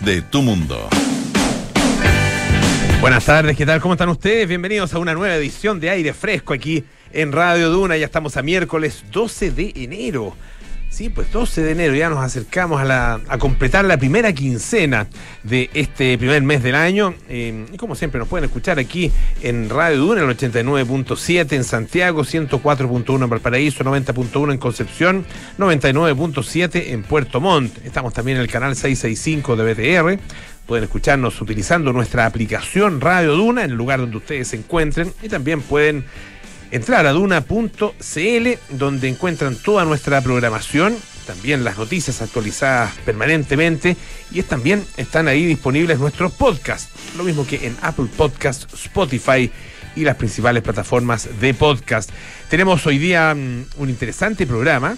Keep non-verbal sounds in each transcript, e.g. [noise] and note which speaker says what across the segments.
Speaker 1: de tu mundo.
Speaker 2: Buenas tardes, ¿qué tal? ¿Cómo están ustedes? Bienvenidos a una nueva edición de Aire Fresco aquí en Radio Duna. Ya estamos a miércoles 12 de enero. Sí, pues 12 de enero ya nos acercamos a, la, a completar la primera quincena de este primer mes del año. Eh, y como siempre nos pueden escuchar aquí en Radio Duna, el 89.7 en Santiago, 104.1 en Valparaíso, 90.1 en Concepción, 99.7 en Puerto Montt. Estamos también en el canal 665 de BTR. Pueden escucharnos utilizando nuestra aplicación Radio Duna en el lugar donde ustedes se encuentren y también pueden entrar a duna.cl donde encuentran toda nuestra programación, también las noticias actualizadas permanentemente y también están ahí disponibles nuestros podcasts, lo mismo que en Apple Podcasts, Spotify y las principales plataformas de podcast. Tenemos hoy día um, un interesante programa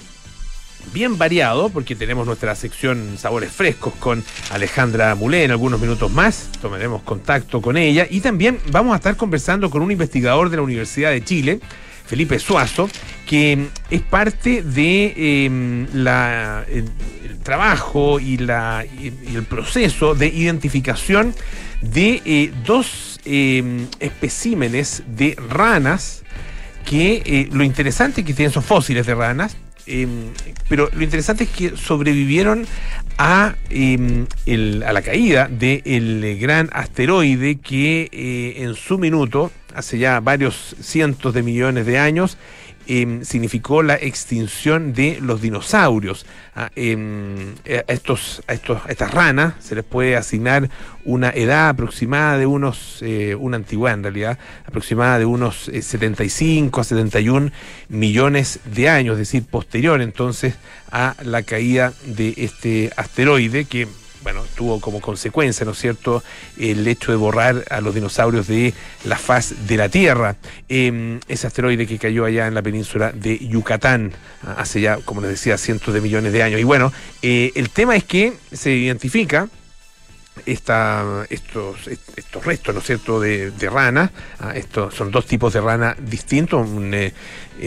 Speaker 2: bien variado, porque tenemos nuestra sección Sabores Frescos con Alejandra Mulé en algunos minutos más. Tomaremos contacto con ella. Y también vamos a estar conversando con un investigador de la Universidad de Chile, Felipe Suazo, que es parte de eh, la, el, trabajo y, la, el proceso de identificación de eh, dos eh, especímenes de ranas que lo interesante es que tienen son fósiles de ranas eh, pero lo interesante es que sobrevivieron a, eh, a la caída del de gran asteroide que eh, en su minuto, hace ya varios cientos de millones de años, eh, significó la extinción de los dinosaurios. Ah, eh, a, estos, estas ranas se les puede asignar una edad aproximada de unos, eh, una antigüedad en realidad, aproximada de unos 75 a 71 millones de años, es decir, posterior entonces a la caída de este asteroide que bueno, tuvo como consecuencia, ¿no es cierto?, el hecho de borrar a los dinosaurios de la faz de la Tierra. Eh, ese asteroide que cayó allá en la península de Yucatán hace ya, como les decía, cientos de millones de años. Y bueno, eh, el tema es que se identifica esta, estos, estos restos, ¿no es cierto?, de, de rana. Ah, estos son dos tipos de rana distintos. Un, eh,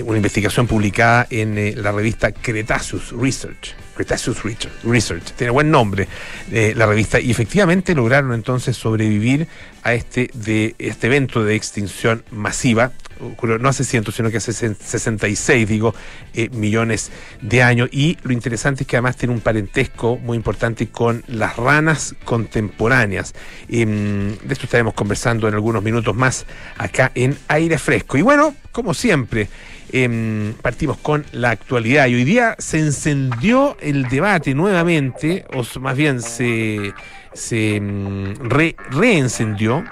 Speaker 2: una investigación publicada en eh, la revista Cretaceous Research. Cretaceous Research. Tiene buen nombre eh, la revista. Y efectivamente lograron entonces sobrevivir a este, de, este evento de extinción masiva. No hace cientos, sino que hace 66, digo, eh, millones de años. Y lo interesante es que además tiene un parentesco muy importante con las ranas contemporáneas. Eh, de esto estaremos conversando en algunos minutos más acá en Aire Fresco. Y bueno, como siempre, eh, partimos con la actualidad. Y hoy día se encendió el debate nuevamente, o más bien se, se re, reencendió.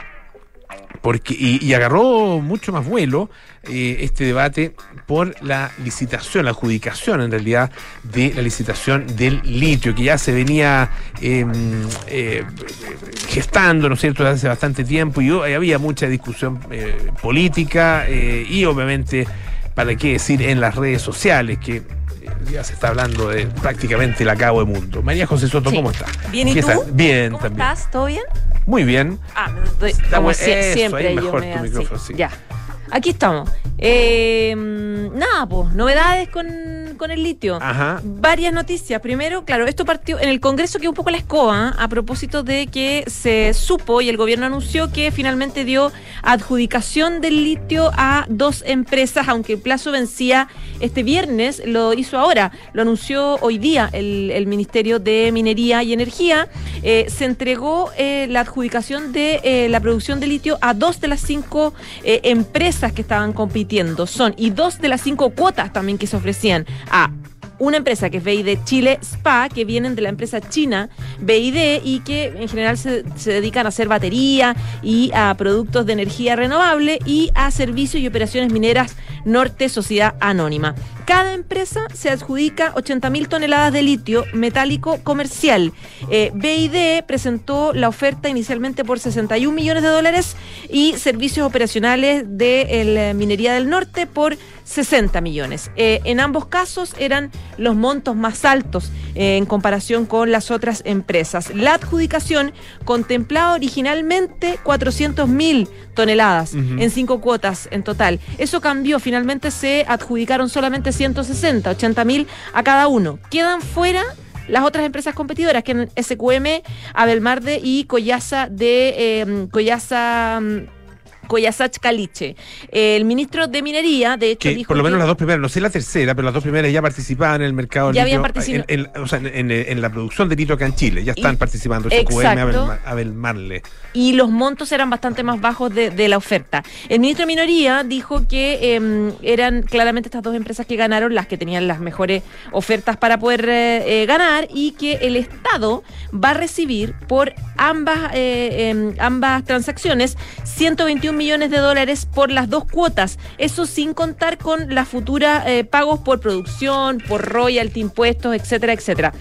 Speaker 2: Porque, y, agarró mucho más vuelo eh, este debate por la licitación, la adjudicación en realidad de la licitación del litio, que ya se venía eh, eh, gestando, ¿no es cierto?, hace bastante tiempo y había mucha discusión eh, política y obviamente, para qué decir, en las redes sociales, que ya se está hablando de prácticamente el acabo de mundo. María José Soto, sí. ¿cómo está?
Speaker 3: Bien, ¿y tú?
Speaker 2: Está? Bien,
Speaker 3: ¿Cómo
Speaker 2: también.
Speaker 3: estás? ¿Todo bien?
Speaker 2: Muy bien.
Speaker 3: Ah, doy, como si,
Speaker 2: eso,
Speaker 3: siempre
Speaker 2: ahí
Speaker 3: yo
Speaker 2: mejor
Speaker 3: me
Speaker 2: tu micrófono, sí.
Speaker 3: Ya. Aquí estamos. Eh, nada, pues, novedades con, con el litio.
Speaker 2: Ajá.
Speaker 3: Varias noticias. Primero, claro, esto partió en el Congreso que un poco la escoba ¿eh? a propósito de que se supo y el gobierno anunció que finalmente dio adjudicación del litio a dos empresas, aunque el plazo vencía este viernes, lo hizo ahora, lo anunció hoy día el, el Ministerio de Minería y Energía. Eh, se entregó eh, la adjudicación de eh, la producción de litio a dos de las cinco empresas que estaban compitiendo. Son, y dos de las cinco cuotas también que se ofrecían a una empresa que es BID Chile Spa, que vienen de la empresa china BID y que en general se, dedican a hacer batería y a productos de energía renovable y a servicios y operaciones mineras Norte Sociedad Anónima. Cada empresa se adjudica 80 mil toneladas de litio metálico comercial. Eh, BID presentó la oferta inicialmente por 61 millones de dólares y servicios operacionales de la minería del norte por 60 millones. Eh, en ambos casos eran los montos más altos eh, en comparación con las otras empresas. La adjudicación contemplaba originalmente 400 mil toneladas uh -huh. en cinco cuotas en total. Eso cambió, finalmente se adjudicaron solamente 160, 80 mil a cada uno. Quedan fuera las otras empresas competidoras, que son SQM, Abelmarde y Collaza de eh, Collaza. Coyasach Caliche. El ministro de Minería, de hecho,
Speaker 2: Que
Speaker 3: dijo
Speaker 2: por lo menos
Speaker 3: que-
Speaker 2: las dos primeras, no sé la tercera, pero las dos primeras ya participaban en el mercado
Speaker 3: Ya
Speaker 2: litio,
Speaker 3: habían participado.
Speaker 2: en, en- o sea, en, la producción de litio acá en Chile, ya están
Speaker 3: Y-
Speaker 2: participando. SQM, Abel, Marle.
Speaker 3: y los montos eran bastante más bajos de, de la oferta. El ministro de Minoría dijo que eh, eran claramente estas dos empresas que ganaron las que tenían las mejores ofertas para poder eh, eh, ganar y que el Estado va a recibir por ambas, eh, em, ambas transacciones 121 millones de dólares por las dos cuotas. Eso sin contar con las futuras eh, pagos por producción, por royalty, impuestos, etcétera, etcétera.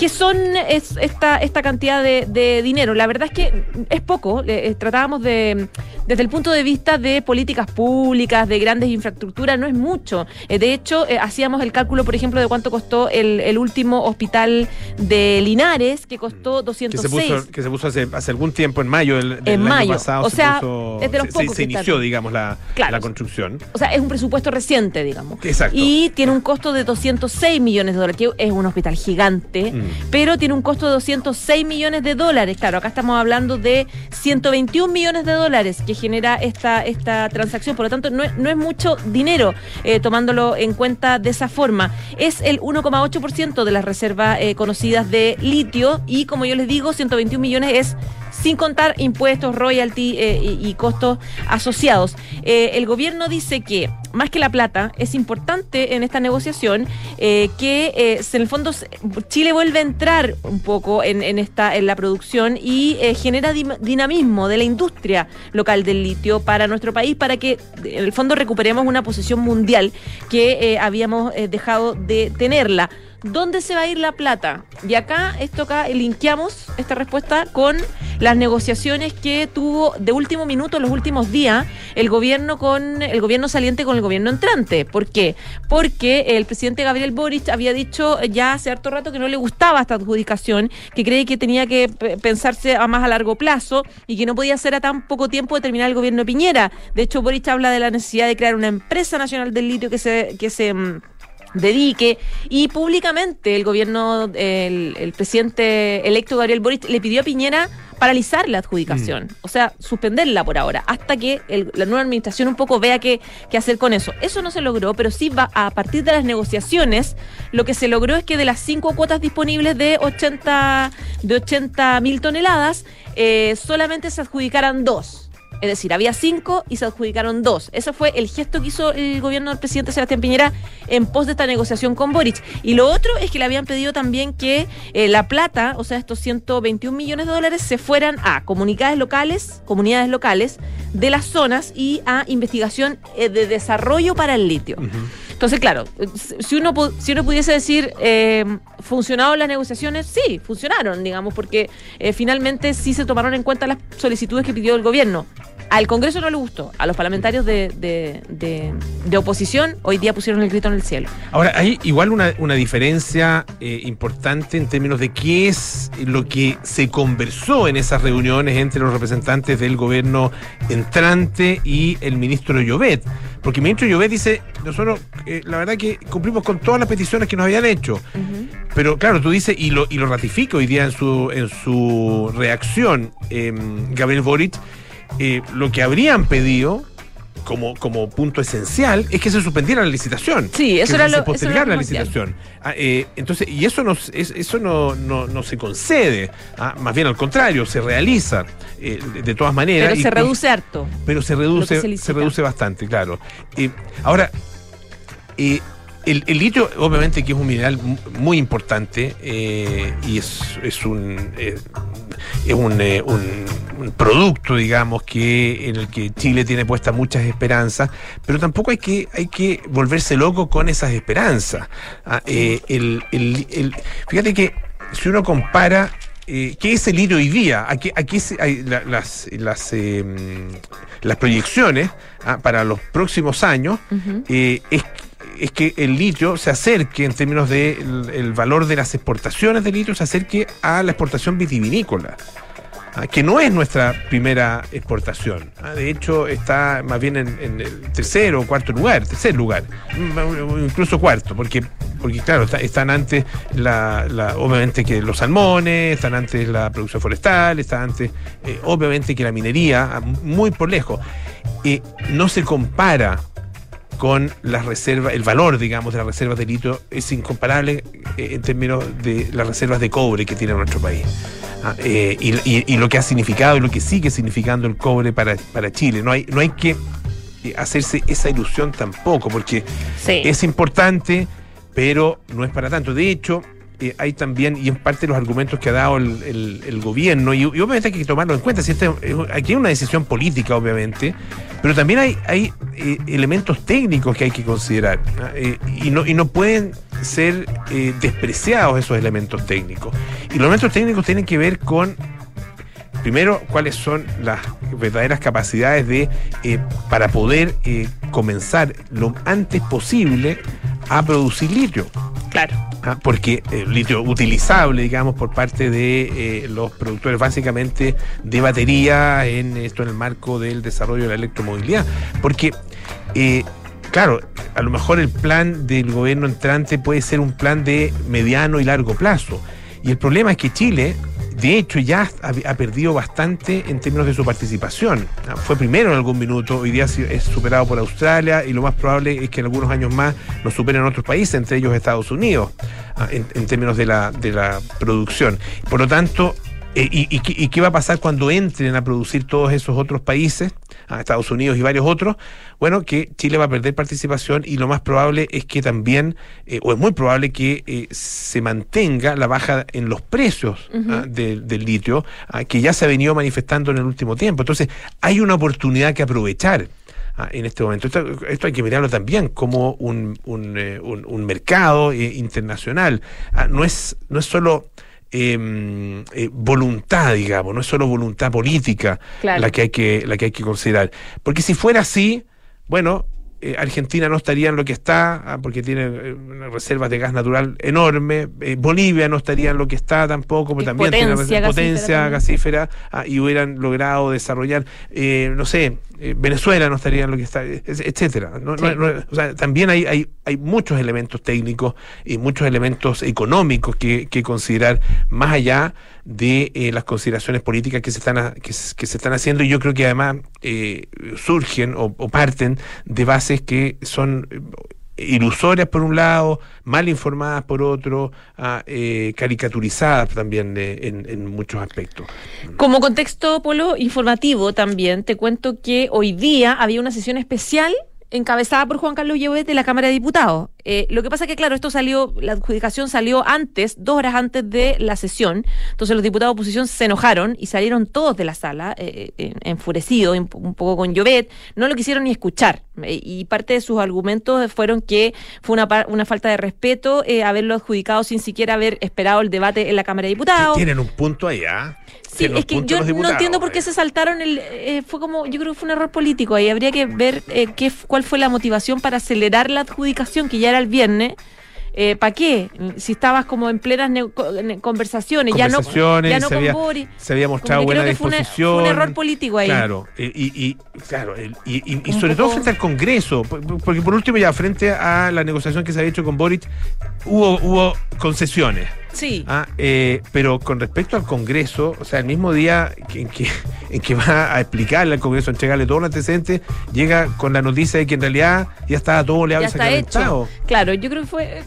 Speaker 3: ¿Qué son es esta, esta cantidad de, de dinero? La verdad es que es poco. Eh, tratábamos de, desde el punto de vista de políticas públicas, de grandes infraestructuras, no es mucho. Eh, de hecho, eh, hacíamos el cálculo, por ejemplo, de cuánto costó el, el último hospital de Linares, que costó
Speaker 2: Que
Speaker 3: 206.
Speaker 2: se puso, que se puso hace, hace algún tiempo, en mayo del, del
Speaker 3: En
Speaker 2: año
Speaker 3: mayo.
Speaker 2: pasado.
Speaker 3: O
Speaker 2: se
Speaker 3: sea,
Speaker 2: puso-
Speaker 3: es de los
Speaker 2: se-
Speaker 3: pocos
Speaker 2: se,
Speaker 3: que
Speaker 2: inició, digamos, la,
Speaker 3: Claro.
Speaker 2: la construcción.
Speaker 3: O sea, es un presupuesto reciente, digamos.
Speaker 2: Exacto.
Speaker 3: Y tiene un costo de 206 millones de dólares, que es un hospital gigante,
Speaker 2: Mm.
Speaker 3: Pero tiene un costo de 206 millones de dólares. Claro, acá estamos hablando de 121 millones de dólares que genera esta, esta transacción. Por lo tanto, no es, no es mucho dinero eh, tomándolo en cuenta de esa forma. Es el 1,8% de las reservas eh, conocidas de litio y, como yo les digo, 121 millones es sin contar impuestos, royalty eh, y, costos asociados. Eh, el gobierno dice que, más que la plata, es importante en esta negociación eh, que eh, en el fondo Chile vuelve a entrar un poco en, esta, en la producción y genera dinamismo de la industria local del litio para nuestro país, para que en el fondo recuperemos una posición mundial que habíamos dejado de tenerla. ¿Dónde se va a ir la plata? Y acá, esto acá, linkeamos esta respuesta con las negociaciones que tuvo de último minuto, los últimos días, el gobierno con el gobierno saliente con el gobierno entrante. ¿Por qué? Porque el presidente Gabriel Boric había dicho ya hace harto rato que no le gustaba esta adjudicación, que cree que tenía que pensarse a más a largo plazo y que no podía ser a tan poco tiempo de terminar el gobierno de Piñera. De hecho, Boric habla de la necesidad de crear una empresa nacional del litio que se, que se mm, dedique y públicamente el gobierno, el, el presidente electo Gabriel Boric le pidió a Piñera paralizar la adjudicación, o sea, suspenderla por ahora, hasta que el- la nueva administración un poco vea qué, qué hacer con eso. Eso no se logró, pero sí va a partir de las negociaciones, lo que se logró es que de las cinco cuotas disponibles de 80 de 80 mil toneladas, eh, solamente se adjudicaran dos. Es decir, había cinco y se adjudicaron dos. Ese fue el gesto que hizo el gobierno del presidente Sebastián Piñera en pos de esta negociación con Boric. Y lo otro es que le habían pedido también que eh, la plata, o sea, estos 121 millones de dólares, se fueran a comunidades locales, comunidades locales de las zonas y a investigación eh, de desarrollo para el litio. Entonces, claro, si uno, si uno pudiese decir, eh, ¿funcionaron las negociaciones? Sí, funcionaron, digamos, porque eh, finalmente sí se tomaron en cuenta las solicitudes que pidió el gobierno. Al Congreso no le gustó, a los parlamentarios de, de- de- de oposición hoy día pusieron el grito en el cielo.
Speaker 2: Ahora, hay igual una, una diferencia eh, importante en términos de qué es lo que se conversó en esas reuniones entre los representantes del gobierno entrante y el ministro Llobet. Porque el ministro Llobet dice, nosotros eh, la verdad que cumplimos con todas las peticiones que nos habían hecho. Pero claro, tú dices, y lo, y lo ratifica hoy día en su, en su reacción, eh, Gabriel Boric, eh, lo que habrían pedido como, como punto esencial es que se suspendiera la licitación.
Speaker 3: Sí, eso
Speaker 2: que
Speaker 3: era
Speaker 2: se
Speaker 3: lo- era lo
Speaker 2: la licitación. Ah, eh, entonces, y eso no, es- eso no, no, no se concede, ah, más bien al contrario, se realiza eh, de, de todas maneras.
Speaker 3: Pero
Speaker 2: y
Speaker 3: se reduce harto.
Speaker 2: pero se reduce,
Speaker 3: que se
Speaker 2: reduce bastante, claro. Eh, ahora, el, el litio, obviamente, que es un mineral mu- muy importante eh, y es, es un eh, es un, eh, un- un producto, digamos, que en el que Chile tiene puestas muchas esperanzas, pero tampoco hay que hay que volverse loco con esas esperanzas. Ah, eh, el- el- el- fíjate que si uno compara eh, ¿Qué es el litio hoy día? Aquí, aquí se- hay la- las, las, eh, las proyecciones ah, para los próximos años eh, es, es que el litio se acerque en términos del el valor de las exportaciones de litio, se acerque a la exportación vitivinícola. ah, que no es nuestra primera exportación. Ah, de hecho, está más bien en, el tercero o cuarto lugar, tercer lugar, mm, incluso cuarto, porque, porque claro, están antes, la, obviamente, que los salmones, están antes la producción forestal, están antes, eh, obviamente, que la minería, ah, muy por lejos. y no se compara con las reservas, el valor, digamos, de las reservas de litio es incomparable eh, en términos de las reservas de cobre que tiene nuestro país. Ah, eh, y, lo que ha significado y lo que sigue significando el cobre para, para Chile. No hay, no hay que eh, hacerse esa ilusión tampoco, porque es importante, pero no es para tanto. De hecho, hay también, y en parte los argumentos que ha dado el, gobierno, y, obviamente hay que tomarlo en cuenta, si este, aquí hay una decisión política, obviamente, pero también hay, hay eh, elementos técnicos que hay que considerar, eh, y, no, y no pueden ser eh, despreciados esos elementos técnicos. Y los elementos técnicos tienen que ver con primero, cuáles son las verdaderas capacidades de para poder comenzar lo antes posible a producir litio.
Speaker 3: Claro.
Speaker 2: Porque el litio utilizable, digamos, por parte de eh, los productores básicamente de batería, en esto en el marco del desarrollo de la electromovilidad. Porque, eh, claro, a lo mejor el plan del gobierno entrante puede ser un plan de mediano y largo plazo. Y el problema es que Chile de hecho, ya ha, perdido bastante en términos de su participación. Ah, fue primero en algún minuto, hoy día es superado por Australia y lo más probable es que en algunos años más nos superen otros países, entre ellos Estados Unidos, ah, en, términos de la, de la producción. Por lo tanto, eh, y, qué va a pasar cuando entren a producir todos esos otros países, a Estados Unidos y varios otros? Bueno, que Chile va a perder participación y lo más probable es que también, eh, o es muy probable que eh, se mantenga la baja en los precios ¿ah? del litio, ¿ah? que ya se ha venido manifestando en el último tiempo. Entonces, hay una oportunidad que aprovechar. ¿ah? en este momento. Esto, hay que mirarlo también como un, un, mercado internacional. no, es, no es solo Em, eh, voluntad, digamos, no es solo voluntad política la, que hay que, la que hay que considerar. Porque si fuera así, bueno, eh, Argentina no estaría en lo que está, ah, porque tiene eh, reservas de gas natural enorme. Eh, Bolivia no estaría en lo que está tampoco, porque también tiene potencia gasífera, ah, y hubieran logrado desarrollar, no sé, Venezuela no estaría en lo que está, etcétera. o sea, también hay, hay, hay muchos elementos técnicos y muchos elementos económicos que, que considerar más allá de eh, las consideraciones políticas que se están que, se están haciendo y yo creo que además eh, surgen o, parten de bases que son eh, ilusorias por un lado, mal informadas por otro, ah, caricaturizadas también en, en, muchos aspectos.
Speaker 3: Como contexto, Polo, informativo también, te cuento que hoy día había una sesión especial encabezada por Juan Carlos Llobet de la Cámara de Diputados. Eh, lo que pasa es que, claro, esto salió, la adjudicación salió antes, dos horas antes de la sesión. Entonces los diputados de oposición se enojaron y salieron todos de la sala, eh, eh enfurecidos, un poco con Llobet. No lo quisieron ni escuchar. Eh, y parte de sus argumentos fueron que fue una, una falta de respeto haberlo adjudicado sin siquiera haber esperado el debate en la Cámara de Diputados.
Speaker 2: Tienen un punto ¿ah?
Speaker 3: Sí, es que yo no entiendo por qué se saltaron el fue como yo creo que fue un error político ahí habría que ver qué cuál fue la motivación para acelerar la adjudicación que ya era el viernes. Eh, ¿Para qué? Si estabas como en plenas conversaciones, ya no, ya no
Speaker 2: se, había, se había mostrado buena disposición. Fue,
Speaker 3: un error político ahí.
Speaker 2: Claro, y, claro, y, sobre todo frente al Congreso, porque por último ya frente a la negociación que se había hecho con Boric, hubo, hubo concesiones.
Speaker 3: Sí.
Speaker 2: Ah, eh, pero con respecto al Congreso, o sea, el mismo día en que, [laughs] en que va a explicarle al Congreso, entregarle todo el antecedente, llega con la noticia de que en realidad ya estaba todo
Speaker 3: le ya está hecho. Claro, yo creo que fue,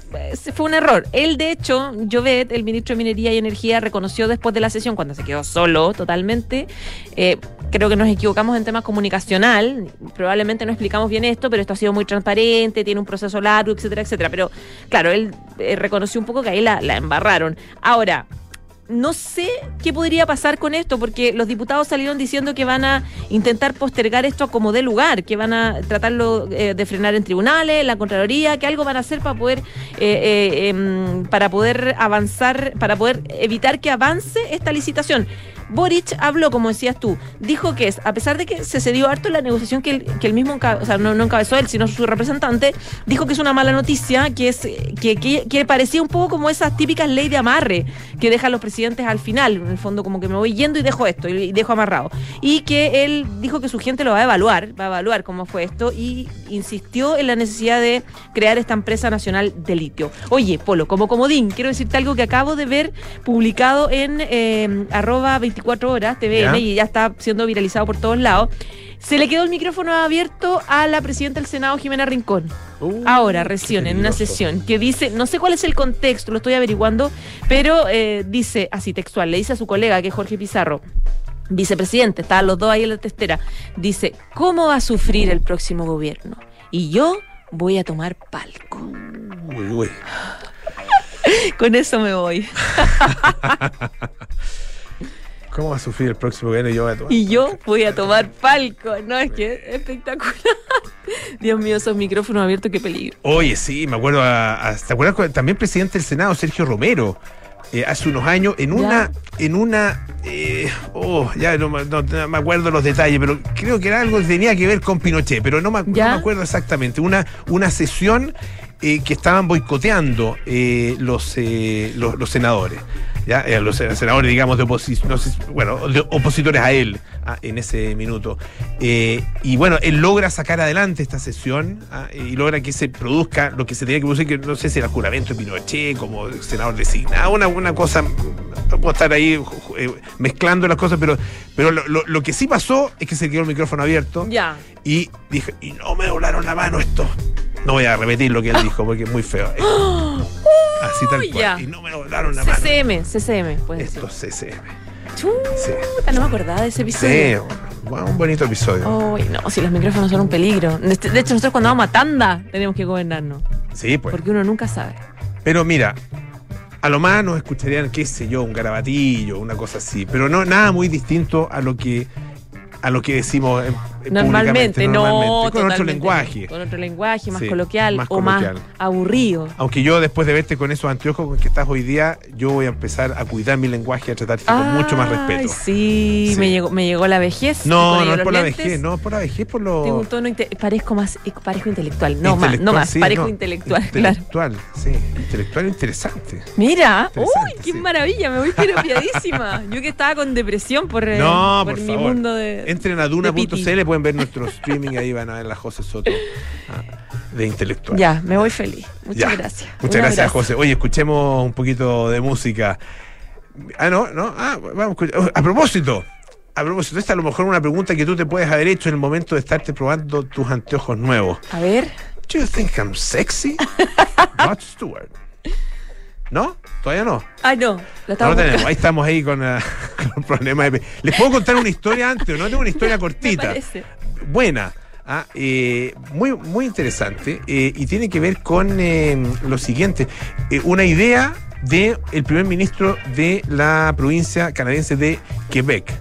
Speaker 3: fue un error. Él, de hecho, Jovet, el ministro de Minería y Energía, reconoció después de la sesión, cuando se quedó solo totalmente, eh, creo que nos equivocamos en temas comunicacional, probablemente no explicamos bien esto, pero esto ha sido muy transparente, tiene un proceso largo, etcétera, etcétera. Pero claro, él eh, reconoció un poco que ahí la, la embarraron. Ahora, no sé qué podría pasar con esto, porque los diputados salieron diciendo que van a intentar postergar esto como de lugar, que van a tratarlo eh, de frenar en tribunales, la Contraloría, que algo van a hacer para poder, eh, em, para poder avanzar, para poder evitar que avance esta licitación. Boric habló, como decías tú, dijo que es, a pesar de que se cedió harto la negociación que él, que mismo, o sea, no, encabezó él, sino su representante, dijo que es una mala noticia, que es que, que, parecía un poco como esas típicas ley de amarre que dejan los presidentes presidente es al final, en el fondo como que me voy yendo y dejo esto, y dejo amarrado. Y que él dijo que su gente lo va a evaluar, va a evaluar cómo fue esto y insistió en la necesidad de crear esta empresa nacional de litio. Oye, Polo, como comodín, quiero decirte algo que acabo de ver publicado en eh, arroba 24 horas TVN y ya está siendo viralizado por todos lados. Se le quedó el micrófono abierto a la presidenta del Senado, Jimena Rincón.
Speaker 2: Uh,
Speaker 3: Ahora, recién, en una sesión, que dice, no sé cuál es el contexto, lo estoy averiguando, pero eh, dice así textual, le dice a su colega, que es Jorge Pizarro, vicepresidente, estaban los dos ahí en la testera, dice, ¿cómo va a sufrir el próximo gobierno? Y yo voy a tomar palco.
Speaker 2: Uy, uy. [laughs]
Speaker 3: Con eso me voy. [laughs]
Speaker 2: ¿Cómo va a sufrir el próximo gobierno y yo voy a tomar?
Speaker 3: Y yo voy a tomar palco. No, es que es espectacular. Dios mío, esos micrófonos abiertos, qué peligro.
Speaker 2: Oye, sí, me acuerdo, a, a- ¿te acuerdas? También presidente del Senado, Sergio Romero, eh, hace unos años, en una, en una, eh, oh, ya no, me- no- no me acuerdo los detalles, pero creo que era algo que tenía que ver con Pinochet, pero no me, acu-
Speaker 3: ¿Ya?
Speaker 2: no me acuerdo exactamente. Una, una sesión eh, que estaban boicoteando los, eh, los, los senadores. ¿Ya? Eh, los senadores, digamos, de oposición, bueno, de opositores a él ah, en ese minuto. Eh, y bueno, él logra sacar adelante esta sesión ah, y logra que se produzca lo que se tenía que producir, que no sé si era el juramento de Pinochet como senador designado, una, una cosa, puedo estar ahí eh, mezclando las cosas, pero, pero lo, lo- lo que sí pasó es que se quedó el micrófono abierto
Speaker 3: Ya.
Speaker 2: y dije, y no me doblaron la mano esto. No voy a repetir lo que él dijo porque es muy feo. [gasps] Así tal cual.
Speaker 3: ya.
Speaker 2: Y no me doblaron la mano.
Speaker 3: CCM, CCM.
Speaker 2: Esto es CCM.
Speaker 3: Chuta,
Speaker 2: Sí.
Speaker 3: no me acordaba de ese
Speaker 2: Sí,
Speaker 3: episodio.
Speaker 2: bueno, un bonito episodio.
Speaker 3: Uy, no, si los micrófonos son un peligro. De de hecho, nosotros cuando vamos a tanda tenemos que gobernarnos.
Speaker 2: Sí, pues.
Speaker 3: Porque uno nunca sabe.
Speaker 2: Pero mira, a lo más nos escucharían, qué sé yo, un garabatillo, una cosa así. Pero no nada muy distinto a lo que a lo que decimos
Speaker 3: Normalmente,
Speaker 2: públicamente,
Speaker 3: no.
Speaker 2: normalmente, con otro lenguaje.
Speaker 3: Con otro lenguaje, más
Speaker 2: Sí,
Speaker 3: coloquial
Speaker 2: más
Speaker 3: o más aburrido.
Speaker 2: Aunque yo después de verte con esos anteojos con que estás hoy día, yo voy a empezar a cuidar mi lenguaje a tratarte con mucho más respeto.
Speaker 3: sí,
Speaker 2: Sí.
Speaker 3: Me, llegó, me llegó la vejez.
Speaker 2: No, no es por la
Speaker 3: lentes.
Speaker 2: vejez, no, por la vejez, por lo
Speaker 3: Tengo un tono parezco más eh, parezco intelectual. No más, no más,
Speaker 2: sí,
Speaker 3: parezco
Speaker 2: no,
Speaker 3: intelectual, claro.
Speaker 2: Intelectual, sí, intelectual interesante.
Speaker 3: Mira, uy, qué maravilla, me voy piropiadísima. Yo que estaba con depresión por, eh,
Speaker 2: No,
Speaker 3: por,
Speaker 2: por
Speaker 3: mi mundo de.
Speaker 2: Entren a duna.cl, pueden ver nuestro streaming ahí, van a ver la José Soto ah, de intelectual.
Speaker 3: Ya, me voy feliz. Muchas
Speaker 2: Ya.
Speaker 3: gracias.
Speaker 2: Muchas gracias. José. Oye, escuchemos un poquito de música. Ah, no, no. Ah, vamos a. A propósito, a propósito, esta a lo mejor una pregunta que tú te puedes haber hecho en el momento de estarte probando tus anteojos nuevos.
Speaker 3: A ver.
Speaker 2: Do you think I'm sexy? [laughs] Rod Stewart. ¿No? ¿Todavía no?
Speaker 3: Ay, no. Lo
Speaker 2: tenemos. Ahí estamos ahí con, ah, [laughs] con problemas de... Les puedo contar una historia antes, ¿o ¿no? Tengo una [laughs] historia
Speaker 3: Me
Speaker 2: cortita
Speaker 3: parece.
Speaker 2: buena, ah, eh, muy, muy interesante eh, y tiene que ver con eh, lo siguiente, una idea del primer ministro de la provincia canadiense de Quebec,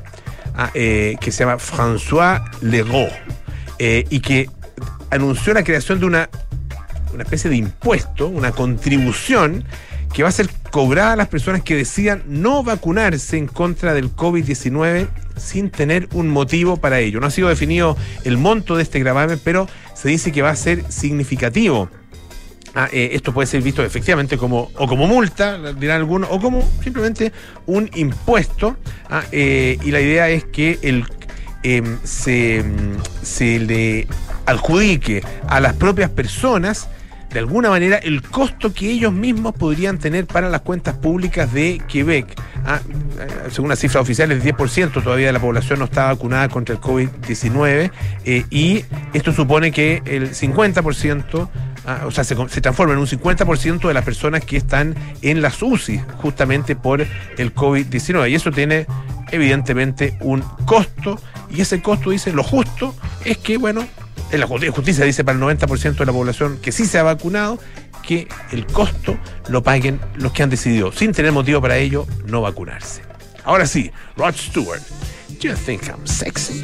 Speaker 2: ah, que se llama François Legault, y que anunció la creación de una, una especie de impuesto, una contribución que va a ser cobrada a las personas que decidan no vacunarse en contra del COVID-19 sin tener un motivo para ello. No ha sido definido el monto de este gravamen, pero se dice que va a ser significativo. Ah, eh, esto puede ser visto efectivamente como o como multa, dirán algunos, o como simplemente un impuesto. ah, eh, y la idea es que el, em, se, se le adjudique a las propias personas de alguna manera el costo que ellos mismos podrían tener para las cuentas públicas de Quebec. Ah, eh, según las cifras oficiales, el 10% todavía de la población no está vacunada contra el COVID-19 eh, y esto supone que el 50%, ah, o sea, se, se transforma en un 50% de las personas que están en las UCI justamente por el COVID-19 y eso tiene evidentemente un costo y ese costo dice lo justo es que, bueno, en la justi- justicia dice para el 90% de la población que sí se ha vacunado, que el costo lo paguen los que han decidido, sin tener motivo para ello, no vacunarse. Ahora sí, Rod Stewart. Do you think I'm sexy?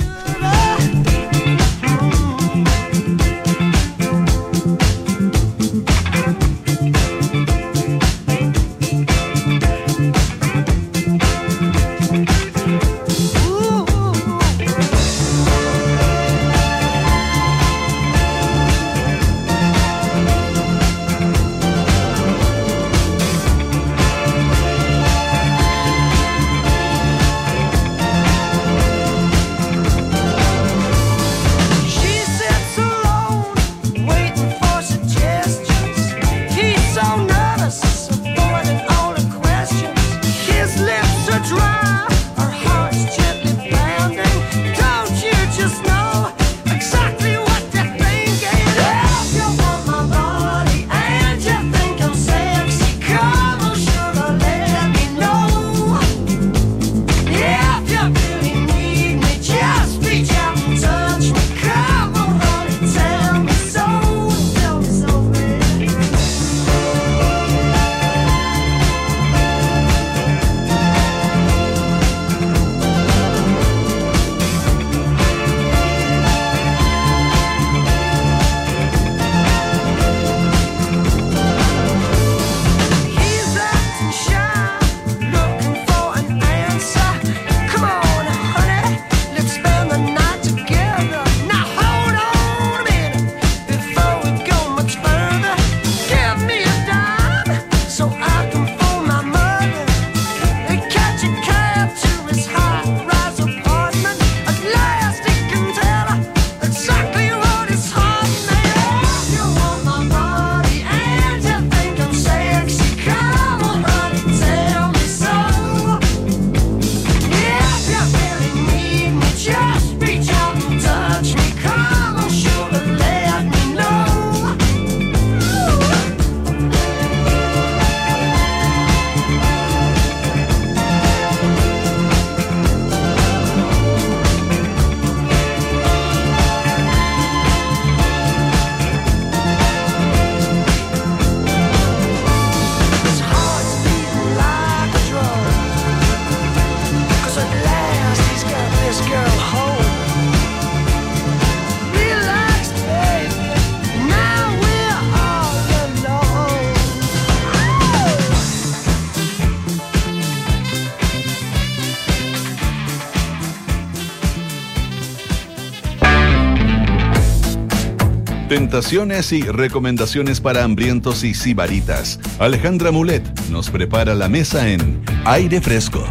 Speaker 4: Tentaciones y recomendaciones para hambrientos y sibaritas. Alejandra Mulet nos prepara la mesa en Aire Fresco.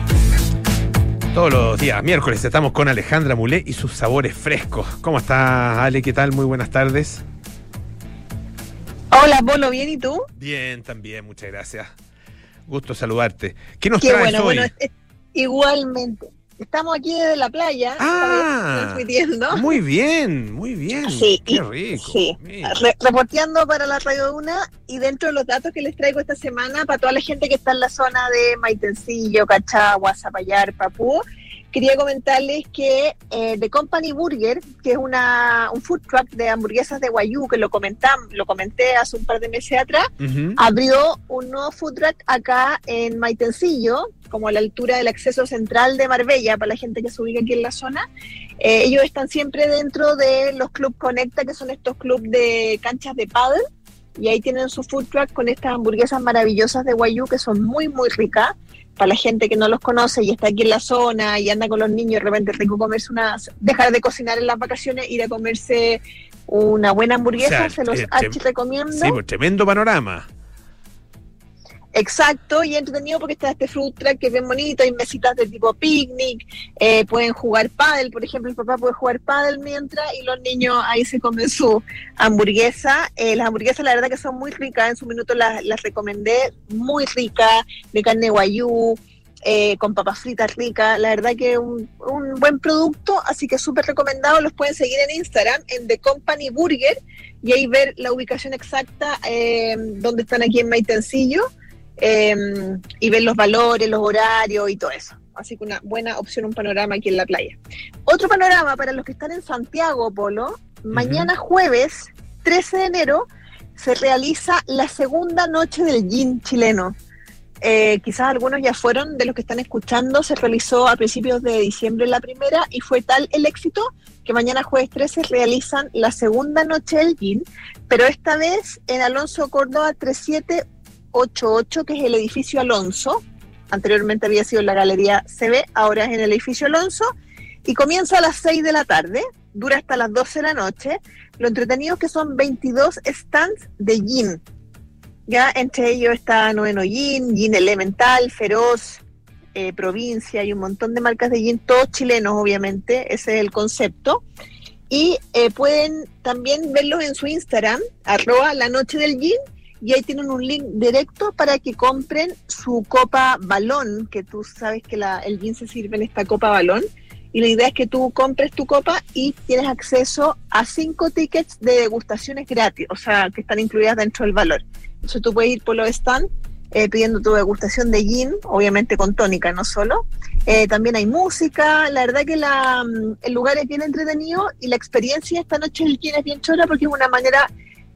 Speaker 2: Todos los días, miércoles, estamos con Alejandra Mulé y sus sabores frescos. ¿Cómo estás, Ale? ¿Qué tal? Muy buenas tardes.
Speaker 5: Hola, Bolo, ¿bien y tú?
Speaker 2: Bien, también, muchas gracias. Gusto saludarte. ¿Qué nos
Speaker 5: Qué
Speaker 2: traes
Speaker 5: bueno,
Speaker 2: hoy?
Speaker 5: bueno, [laughs] igualmente. Estamos aquí desde la playa,
Speaker 2: Ah,
Speaker 5: transmitiendo.
Speaker 2: Muy bien, muy bien.
Speaker 5: Sí,
Speaker 2: Qué rico.
Speaker 5: Sí,
Speaker 2: Mira.
Speaker 5: Re- reporteando para la Radio Una y dentro de los datos que les traigo esta semana para toda la gente que está en la zona de Maitencillo, Cachagua, Zapallar, Papú, quería comentarles que eh, The Company Burger, que es una, un food truck de hamburguesas de Guayú, que lo, comentam, lo comenté hace un par de meses atrás,
Speaker 2: Ujú.
Speaker 5: abrió un nuevo food truck acá en Maitencillo, como a la altura del acceso central de Marbella, para la gente que se ubica aquí en la zona. Eh, ellos están siempre dentro de los Club Conecta, que son estos clubes de canchas de paddle, y ahí tienen su food truck con estas hamburguesas maravillosas de Guayú, que son muy, muy ricas. Para la gente que no los conoce y está aquí en la zona y anda con los niños, de repente rico comerse una, dejar de cocinar en las vacaciones, ir a comerse una buena hamburguesa,
Speaker 2: O sea,
Speaker 5: se los
Speaker 2: eh,
Speaker 5: recomiendo.
Speaker 2: Sí, pues tremendo panorama.
Speaker 5: Exacto, y entretenido porque está este food truck que es bien bonito, hay mesitas de tipo picnic, eh, pueden jugar pádel, por ejemplo, el papá puede jugar pádel mientras y los niños ahí se comen su hamburguesa. Eh, las hamburguesas la verdad que son muy ricas, en su minuto las, las recomendé, muy ricas, de carne guayú, eh, con papas fritas ricas, la verdad que un, un buen producto, así que súper recomendado, los pueden seguir en Instagram, en The Company Burger, y ahí ver la ubicación exacta eh, donde están aquí en Maitencillo eh, y ver los valores, los horarios y todo eso. Así que una buena opción, un panorama aquí en la playa. Otro panorama para los que están en Santiago, Polo. Mañana jueves, 13 de enero, se realiza la segunda noche del gin chileno. Eh, quizás algunos ya fueron de los que están escuchando, se realizó a principios de diciembre la primera y fue tal el éxito que mañana jueves 13 realizan la segunda noche del gin, pero esta vez en Alonso Córdoba 3788, que es el edificio Alonso, anteriormente había sido en la galería CB, ahora es en el edificio Alonso, y comienza a las 6 de la tarde, dura hasta las 12 de la noche, lo entretenido es que son 22 stands de gin, ya entre ellos está Noveno Gin, Gin Elemental, Feroz, eh, Provincia y un montón de marcas de gin, todos chilenos obviamente, ese es el concepto. Y eh, pueden también verlos en su Instagram, arroba la noche del gin, y ahí tienen un link directo para que compren su copa balón, que tú sabes que la, el gin se sirve en esta copa balón. Y la idea es que tú compres tu copa y tienes acceso a cinco tickets de degustaciones gratis, o sea, que están incluidas dentro del valor. Entonces tú puedes ir por los stands eh, pidiendo tu degustación de gin, obviamente con tónica, no solo. Eh, también hay música, la verdad que mm, el lugar es bien entretenido y la experiencia esta noche del gin es bien chora porque es una manera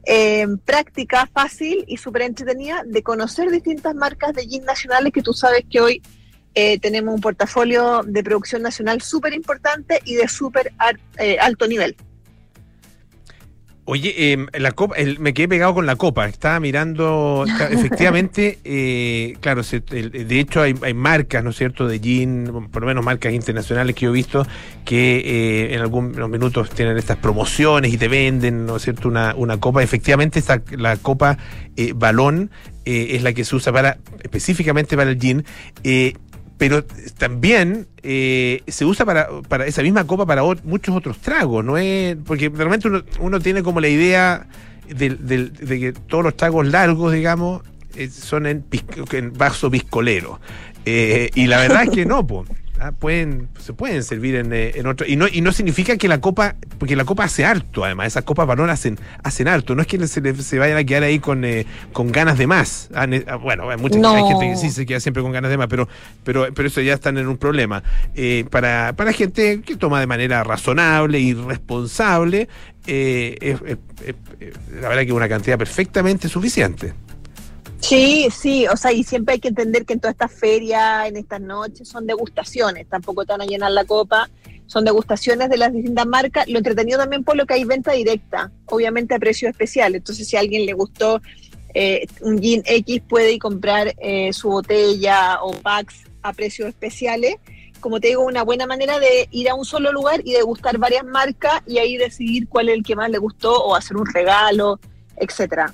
Speaker 5: eh, práctica, fácil y súper entretenida de conocer distintas marcas de gin nacionales que tú sabes que hoy eh, tenemos un portafolio de producción nacional súper importante y de súper eh, alto nivel.
Speaker 2: Oye, eh, la copa, el- me quedé pegado con la copa. Estaba mirando, efectivamente, [laughs] eh, claro, se- el- de hecho hay, hay marcas, ¿no es cierto?, de gin, por lo menos marcas internacionales que yo he visto, que eh, en algunos minutos tienen estas promociones y te venden, ¿no es cierto?, una, una copa. Efectivamente, esta, la copa eh, balón eh, es la que se usa para específicamente para el gin. Eh, pero también eh, se usa para, para esa misma copa para muchos otros tragos, ¿no es? Porque realmente uno, uno tiene como la idea del- del- de, que todos los tragos largos, digamos, eh, son en, en vaso piscolero. Eh, y la verdad es que no, po. Ah, pueden, se pueden servir en, eh, en otro. Y no, y no significa que la copa, porque la copa hace harto, además, esas copas balón hacen, hacen harto. No es que se, se vayan a quedar ahí con, eh, con ganas de más. Ah, ah, bueno, hay mucha
Speaker 5: No.
Speaker 2: hay gente que sí se queda siempre con ganas de más, pero, pero, pero eso ya están en un problema. Eh, para, para gente que toma de manera razonable y responsable, eh, la verdad que es una cantidad perfectamente suficiente.
Speaker 5: Sí, sí, o sea, y siempre hay que entender que en todas estas ferias, en estas noches, son degustaciones, tampoco te van a llenar la copa. son degustaciones de las distintas marcas. Lo entretenido también por lo que hay venta directa, obviamente a precio especial. Entonces, si a alguien le gustó eh, un gin X, puede ir comprar eh, su botella o packs a precios especiales. Como te digo, una buena manera de ir a un solo lugar y degustar varias marcas y ahí decidir cuál es el que más le gustó o hacer un regalo, etcétera.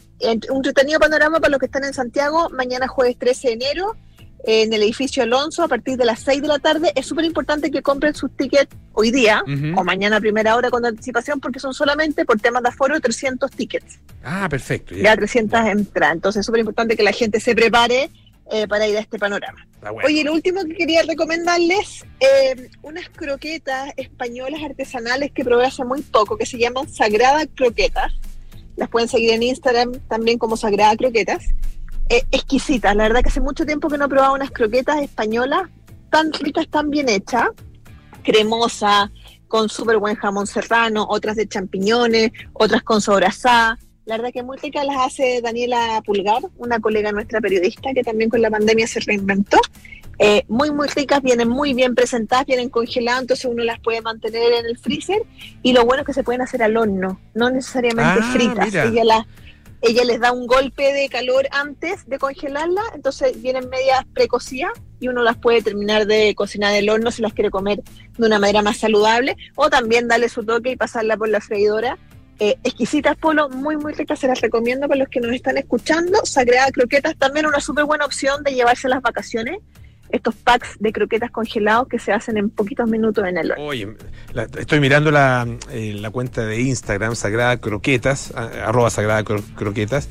Speaker 5: Un entretenido panorama para los que están en Santiago, mañana jueves 13 de enero, en el edificio Alonso, a partir de las 6 de la tarde. Es súper importante que compren sus tickets hoy día o mañana a primera hora con anticipación, porque son solamente por temas de aforo 300 tickets,
Speaker 2: Ah, perfecto.
Speaker 5: ya 300 entradas. Entonces es súper importante que la gente se prepare eh, para ir a este panorama.
Speaker 2: Bueno.
Speaker 5: Oye, lo último que quería recomendarles, eh, unas croquetas españolas artesanales que probé hace muy poco, que se llaman Sagrada Croquetas. Las pueden seguir en Instagram también como Sagrada Croquetas. Eh, exquisitas, la verdad que hace mucho tiempo que no he probado unas croquetas españolas tan ricas, tan bien hechas, cremosa, con súper buen jamón serrano, otras de champiñones, otras con sobrasada. La verdad que muy ricas las hace Daniela Pulgar, una colega nuestra periodista que también con la pandemia se reinventó. Eh, muy, muy ricas, vienen muy bien presentadas, vienen congeladas, entonces uno las puede mantener en el freezer. Y lo bueno es que se pueden hacer al horno, no necesariamente
Speaker 2: Ah,
Speaker 5: fritas.
Speaker 2: mira.
Speaker 5: Ella, las- ella les da un golpe de calor antes de congelarla, entonces vienen medias precocidas y uno las puede terminar de cocinar del horno si las quiere comer de una manera más saludable, o también darle su toque y pasarla por la freidora. Eh, exquisitas polo, muy muy ricas, se las recomiendo para los que nos están escuchando. Sagrada Croquetas, también una súper buena opción de llevarse a las vacaciones. Estos packs de croquetas congelados que se hacen en poquitos minutos en el horno.
Speaker 2: Oye, la- estoy mirando la, eh, la cuenta de Instagram, Sagrada Croquetas, a- arroba Sagrada Cro- Croquetas.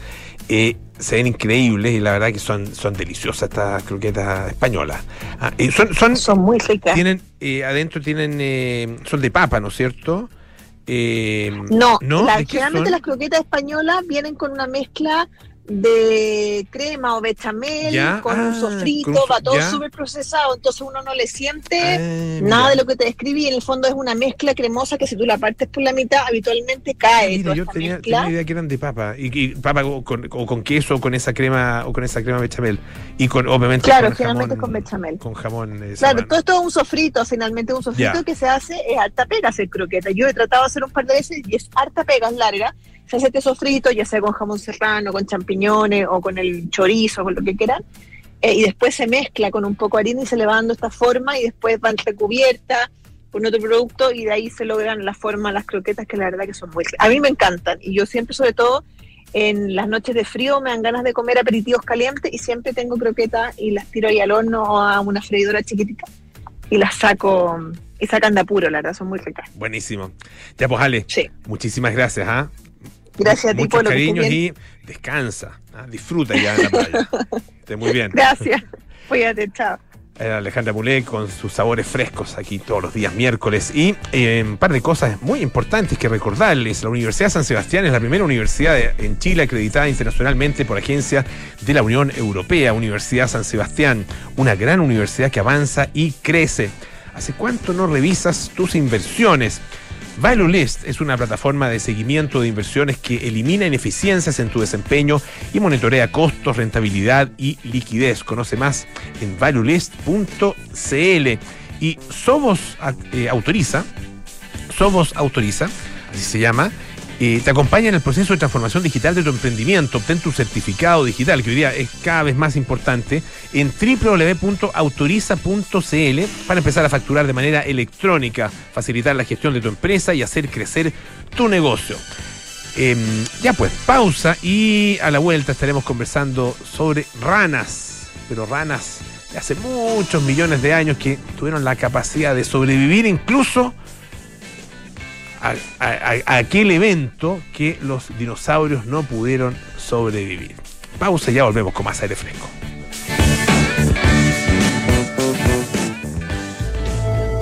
Speaker 2: eh, se ven increíbles y la verdad que son, son deliciosas estas croquetas españolas. Ah, son, son,
Speaker 5: Son muy ricas.
Speaker 2: tienen, eh, adentro tienen, eh, son de papa, ¿no es cierto?
Speaker 5: No,
Speaker 2: ¿no?
Speaker 5: la-
Speaker 2: ¿De qué
Speaker 5: generalmente
Speaker 2: son?
Speaker 5: las croquetas españolas vienen con una mezcla de crema o bechamel,
Speaker 2: Ya,
Speaker 5: con un
Speaker 2: ah,
Speaker 5: sofrito,
Speaker 2: con un
Speaker 5: va todo súper procesado, entonces uno no le siente
Speaker 2: Ah,
Speaker 5: nada de lo que te describí, en el fondo es una mezcla cremosa que si tú la partes por la mitad habitualmente cae
Speaker 2: Mira,
Speaker 5: toda
Speaker 2: yo
Speaker 5: esta
Speaker 2: tenía,
Speaker 5: mezcla.
Speaker 2: tenía idea que eran de papa. Y, y papa o con, o con queso o con esa crema o con esa crema bechamel. Y con obviamente
Speaker 5: Claro,
Speaker 2: con
Speaker 5: generalmente
Speaker 2: jamón,
Speaker 5: con bechamel.
Speaker 2: Con jamón eh,
Speaker 5: Claro, todo esto es un sofrito, finalmente un sofrito
Speaker 2: Ya.
Speaker 5: que se hace, es harta pega hacer croqueta. Yo he tratado de hacer un par de veces y es harta pega, es larga. Se hace este sofrito, ya sea con jamón serrano, con champiñones o con el chorizo, con lo que quieran. Eh, y después se mezcla con un poco de harina y se le va dando esta forma y después van recubiertas con otro producto y de ahí se logran la forma, las croquetas que la verdad que son muy. A mí me encantan y yo siempre, sobre todo en las noches de frío, me dan ganas de comer aperitivos calientes y siempre tengo croquetas y las tiro ahí al horno o a una freidora chiquitita y las saco y sacan de apuro, la verdad, son muy ricas.
Speaker 2: Buenísimo. Ya pues, Ale,
Speaker 5: Sí.
Speaker 2: muchísimas gracias. ¿ah?
Speaker 5: Gracias a ti, que estés
Speaker 2: cariños y descansa. ¿ah? Disfruta ya en la playa. [laughs] Esté muy bien.
Speaker 5: Gracias. Cuídate, chao.
Speaker 2: Eh, Alejandra Mulé con sus sabores frescos aquí todos los días miércoles. Y eh, un par de cosas muy importantes que recordarles. La Universidad de San Sebastián es la primera universidad de- en Chile acreditada internacionalmente por agencias de la Unión Europea. Universidad San Sebastián, una gran universidad que avanza y crece. ¿Hace cuánto no revisas tus inversiones? ValueList es una plataforma de seguimiento de inversiones que elimina ineficiencias en tu desempeño y monitorea costos, rentabilidad y liquidez. Conoce más en valuelist.cl. Y Sobos eh, autoriza, Sobos autoriza, así se llama, eh, te acompaña en el proceso de transformación digital de tu emprendimiento. Obtén tu certificado digital, que hoy día es cada vez más importante, en www.autoriza.cl para empezar a facturar de manera electrónica, facilitar la gestión de tu empresa y hacer crecer tu negocio. Em, ya pues, pausa y a la vuelta estaremos conversando sobre ranas, pero ranas de hace muchos millones de años que tuvieron la capacidad de sobrevivir incluso a, aquel evento que los dinosaurios no pudieron sobrevivir. Pausa y ya volvemos con más aire fresco.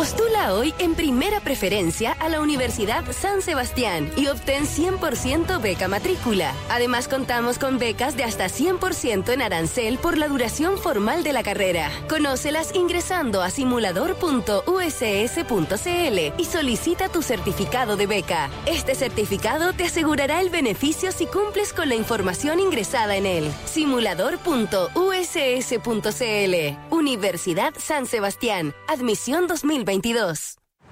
Speaker 6: Postula hoy en primera preferencia a la Universidad San Sebastián y obtén 100% beca matrícula. Además contamos con becas de hasta 100% en arancel por la duración formal de la carrera. Conócelas ingresando a simulador.uss.cl y solicita tu certificado de beca. Este certificado te asegurará el beneficio si cumples con la información ingresada en él. Simulador.uss.cl Universidad San Sebastián. Admisión 2022.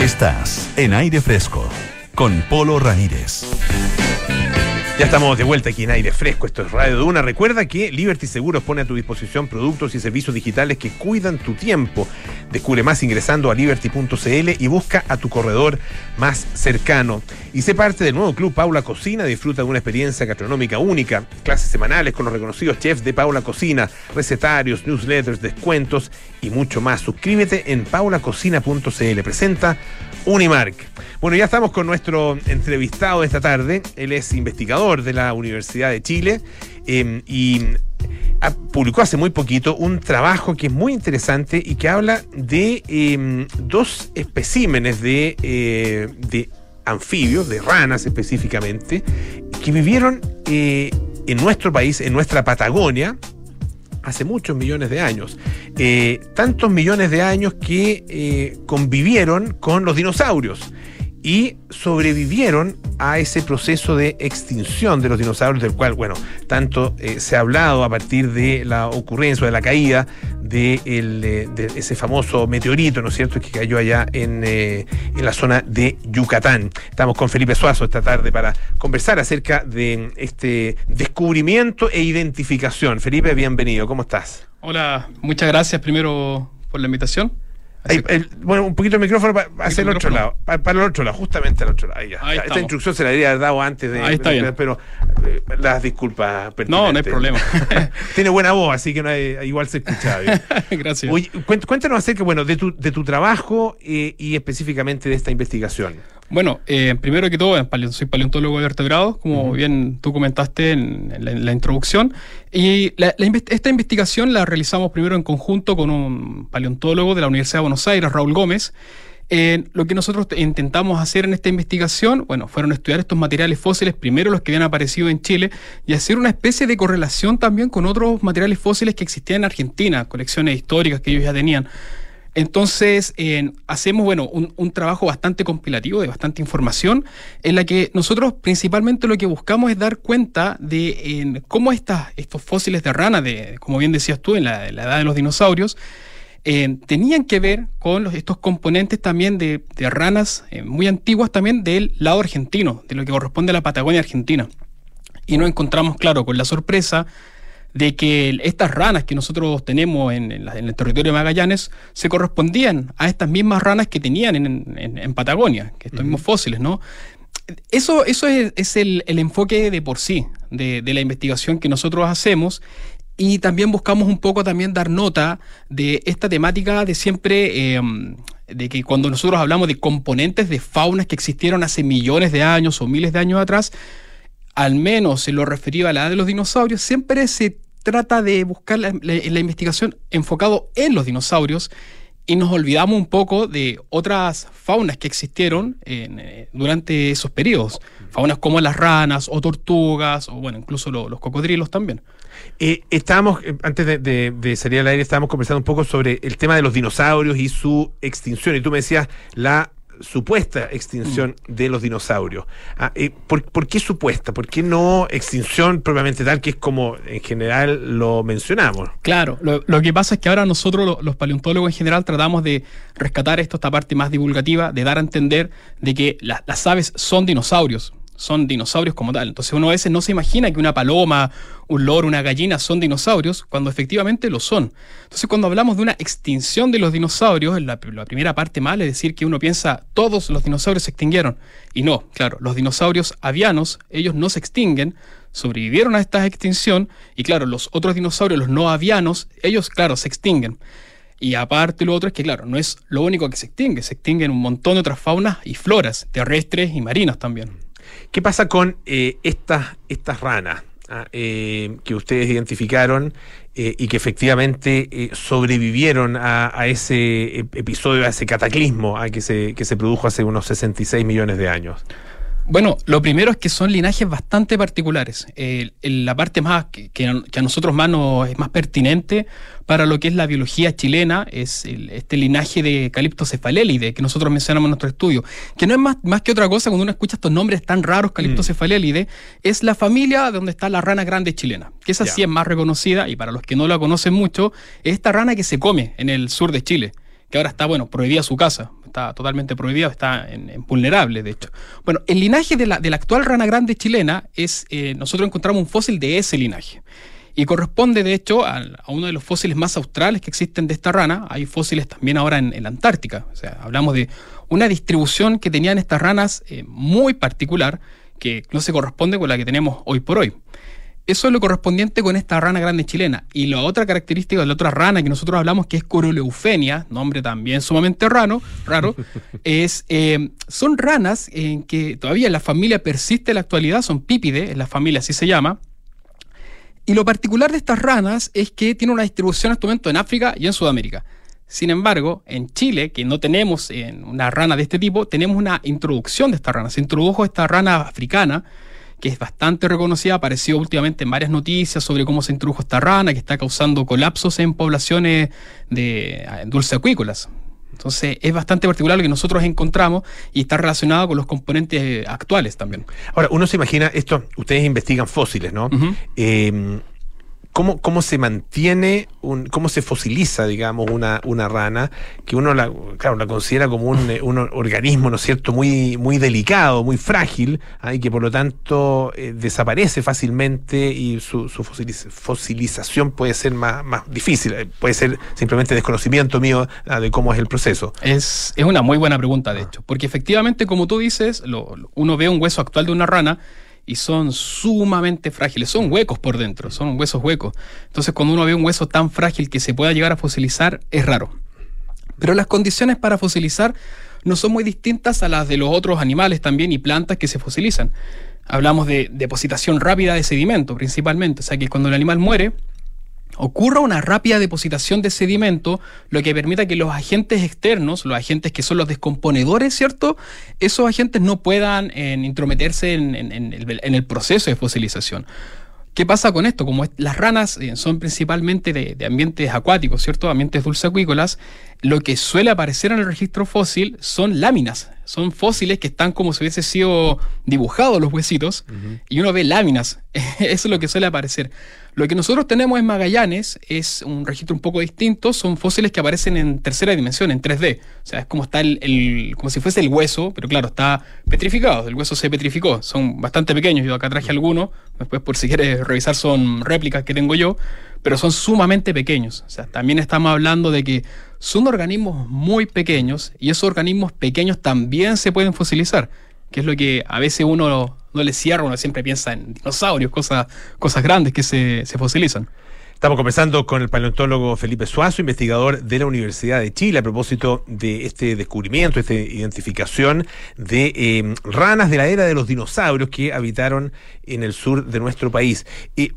Speaker 4: Estás en aire fresco con Polo Ramírez.
Speaker 2: Ya estamos de vuelta aquí en aire fresco, esto es Radio Duna. Recuerda que Liberty Seguros pone a tu disposición productos y servicios digitales que cuidan tu tiempo. Descubre más ingresando a liberty.cl y busca a tu corredor más cercano. Y sé parte del nuevo club Paula Cocina, disfruta de una experiencia gastronómica única, clases semanales con los reconocidos chefs de Paula Cocina, recetarios, newsletters, descuentos y mucho más. Suscríbete en paulacocina.cl. Presenta Unimark. Bueno, ya estamos con nuestro entrevistado esta tarde. Él es investigador de la Universidad de Chile eh, y publicó hace muy poquito un trabajo que es muy interesante y que habla de eh, dos especímenes de, eh, de anfibios, de ranas específicamente, que vivieron eh, en nuestro país, en nuestra Patagonia, hace muchos millones de años. Eh, tantos millones de años que eh, convivieron con los dinosaurios y sobrevivieron a ese proceso de extinción de los dinosaurios, del cual, bueno, tanto eh, se ha hablado a partir de la ocurrencia de la caída de, eh, ese famoso meteorito, ¿no es cierto?, que cayó allá en, eh, en la zona de Yucatán. Estamos con Felipe Suazo esta tarde para conversar acerca de este descubrimiento e identificación. Felipe, bienvenido, ¿cómo estás?
Speaker 7: Hola, muchas gracias primero por la invitación.
Speaker 2: Ahí, el- bueno, un poquito el micrófono para hacia el otro
Speaker 7: micrófono?
Speaker 2: lado. Pa- Para, el otro lado, justamente al otro lado. Ahí ya.
Speaker 7: Ahí
Speaker 2: Ya, Esta
Speaker 7: estamos.
Speaker 2: instrucción se la haber dado antes de.
Speaker 7: Ahí está
Speaker 2: de-
Speaker 7: bien.
Speaker 2: Pero eh, las disculpas.
Speaker 7: No, no hay problema. [laughs]
Speaker 2: Tiene buena voz, así que no hay- igual se escucha bien. [laughs]
Speaker 7: gracias.
Speaker 2: Oye, cuéntanos acerca bueno, de, tu, de tu trabajo eh, y específicamente de esta investigación.
Speaker 7: Bueno, eh, primero que todo, paleo- soy paleontólogo de vertebrados, como bien tú comentaste en, en la, en la introducción. Y la- la inves- esta investigación la realizamos primero en conjunto con un paleontólogo de la Universidad de Buenos Aires, Raúl Gómez. Eh, lo que nosotros te- intentamos hacer en esta investigación, bueno, fueron estudiar estos materiales fósiles, primero los que habían aparecido en Chile, y hacer una especie de correlación también con otros materiales fósiles que existían en Argentina, colecciones históricas que ellos ya tenían. Entonces, hacemos, bueno, un, trabajo bastante compilativo, de bastante información, en la que nosotros principalmente lo que buscamos es dar cuenta de cómo estas, estos fósiles de rana, de, como bien decías tú, en la, edad de los dinosaurios, tenían que ver con estos componentes también de, de ranas eh, muy antiguas también del lado argentino, de lo que corresponde a la Patagonia argentina. Y nos encontramos, claro, con la sorpresa de que estas ranas que nosotros tenemos en, en la- en el territorio de Magallanes se correspondían a estas mismas ranas que tenían en, en- en Patagonia, que estos mismos fósiles, ¿no? Eso, eso es, es el, el enfoque de por sí de, de la investigación que nosotros hacemos y también buscamos un poco también dar nota de esta temática de siempre, eh, de que cuando nosotros hablamos de componentes de faunas que existieron hace millones de años o miles de años atrás, al menos en lo referido a la edad de los dinosaurios, siempre se trata de buscar la, investigación enfocado en los dinosaurios y nos olvidamos un poco de otras faunas que existieron en, eh, durante esos periodos. Faunas como las ranas o tortugas o bueno, incluso lo- los cocodrilos también.
Speaker 2: Eh, estábamos, eh, antes de salir al aire, estábamos conversando un poco sobre el tema de los dinosaurios y su extinción. Y tú me decías la supuesta extinción de los dinosaurios. Ah, eh, ¿por, por qué supuesta? ¿Por qué no extinción propiamente tal, que es como en general lo mencionamos?
Speaker 7: Claro, lo, lo que pasa es que ahora nosotros, lo- los paleontólogos en general, tratamos de rescatar esto, esta parte más divulgativa, de dar a entender de que la- las aves son dinosaurios, son dinosaurios como tal. Entonces uno a veces no se imagina que una paloma, un loro, una gallina son dinosaurios, cuando efectivamente lo son. Entonces cuando hablamos de una extinción de los dinosaurios, la, primera parte mal es decir que uno piensa todos los dinosaurios se extinguieron. Y no, claro, los dinosaurios avianos, ellos no se extinguen, sobrevivieron a esta extinción y claro, los otros dinosaurios, los no avianos, ellos, claro, se extinguen. Y aparte lo otro es que, claro, no es lo único que se extingue, se extinguen un montón de otras faunas y floras, terrestres y marinas también.
Speaker 2: ¿Qué pasa con eh, estas, estas ranas ah, eh, que ustedes identificaron eh, y que efectivamente eh, sobrevivieron a, ese ep- episodio, a ese cataclismo ah, que, se, que se produjo hace unos 66 millones de años?
Speaker 7: Bueno, lo primero es que son linajes bastante particulares. Eh, la parte más que, que a nosotros más nos es más pertinente para lo que es la biología chilena es el- este linaje de Calyptocephalelide que nosotros mencionamos en nuestro estudio, que no es más, más que otra cosa cuando uno escucha estos nombres tan raros, Calyptocephalelide, es la familia donde está la rana grande chilena, que esa sí es más reconocida y para los que no la conocen mucho, es esta rana que se come en el sur de Chile que ahora está, bueno, prohibida su casa, está totalmente prohibida, está en, vulnerable, de hecho. Bueno, el linaje de la, de la actual rana grande chilena es, eh, nosotros encontramos un fósil de ese linaje. Y corresponde, de hecho, a, uno de los fósiles más australes que existen de esta rana. Hay fósiles también ahora en, en la Antártica. O sea, hablamos de una distribución que tenían estas ranas eh, muy particular, que no se corresponde con la que tenemos hoy por hoy. Eso es lo correspondiente con esta rana grande chilena. Y la otra característica de la otra rana que nosotros hablamos, que es Coroleufenia, nombre también sumamente raro, raro [laughs] es, eh, son ranas en que todavía la familia persiste en la actualidad, son pípide, en la familia así se llama. Y lo particular de estas ranas es que tiene una distribución en este momento en África y en Sudamérica. Sin embargo, en Chile, que no tenemos eh, una rana de este tipo, tenemos una introducción de esta rana. Se introdujo esta rana africana, que es bastante reconocida, apareció últimamente en varias noticias sobre cómo se introdujo esta rana, que está causando colapsos en poblaciones de eh, dulceacuícolas. Entonces es bastante particular lo que nosotros encontramos y está relacionado con los componentes eh, actuales también.
Speaker 2: Ahora, uno se imagina, esto, ustedes investigan fósiles, ¿no? Eh, ¿cómo, ¿Cómo se mantiene, un, cómo se fosiliza, digamos, una, una rana que uno la, claro, la considera como un, eh, un organismo, ¿no es cierto?, muy, muy delicado, muy frágil, ah, y que por lo tanto eh, desaparece fácilmente y su, su fosiliz- fosilización puede ser más, más difícil, eh, puede ser simplemente desconocimiento mío ah, de cómo es el proceso.
Speaker 7: Es, es una muy buena pregunta, de hecho, porque efectivamente, como tú dices, lo- uno ve un hueso actual de una rana y son sumamente frágiles, son huecos por dentro, son huesos huecos. Entonces, cuando uno ve un hueso tan frágil que se pueda llegar a fosilizar, es raro. Pero las condiciones para fosilizar no son muy distintas a las de los otros animales también y plantas que se fosilizan. Hablamos de depositación rápida de sedimento principalmente, o sea que cuando el animal muere, ocurra una rápida depositación de sedimento, lo que permita que los agentes externos, los agentes que son los descomponedores, ¿cierto? Esos agentes no puedan eh, intrometerse en, en- en el, en el proceso de fosilización. ¿Qué pasa con esto? Como las ranas eh, son principalmente de, de ambientes acuáticos, ¿cierto? Ambientes dulceacuícolas, lo que suele aparecer en el registro fósil son láminas, son fósiles que están como si hubiese sido dibujados los huesitos y uno ve láminas. [laughs] Eso es lo que suele aparecer. Lo que nosotros tenemos en Magallanes es un registro un poco distinto, son fósiles que aparecen en tercera dimensión, en 3D. O sea, es como está el, como si fuese el hueso, pero claro, está petrificado, el hueso se petrificó. Son bastante pequeños, yo acá traje algunos, después por si quieres revisar son réplicas que tengo yo, pero son sumamente pequeños. O sea, también estamos hablando de que son organismos muy pequeños y esos organismos pequeños también se pueden fosilizar, que es lo que a veces uno no le cierra, uno siempre piensa en dinosaurios, cosas, cosas grandes que se, se fosilizan.
Speaker 2: Estamos conversando con el paleontólogo Felipe Suazo, investigador de la Universidad de Chile, a propósito de este descubrimiento, esta identificación de eh, ranas de la era de los dinosaurios que habitaron en el sur de nuestro país. Te-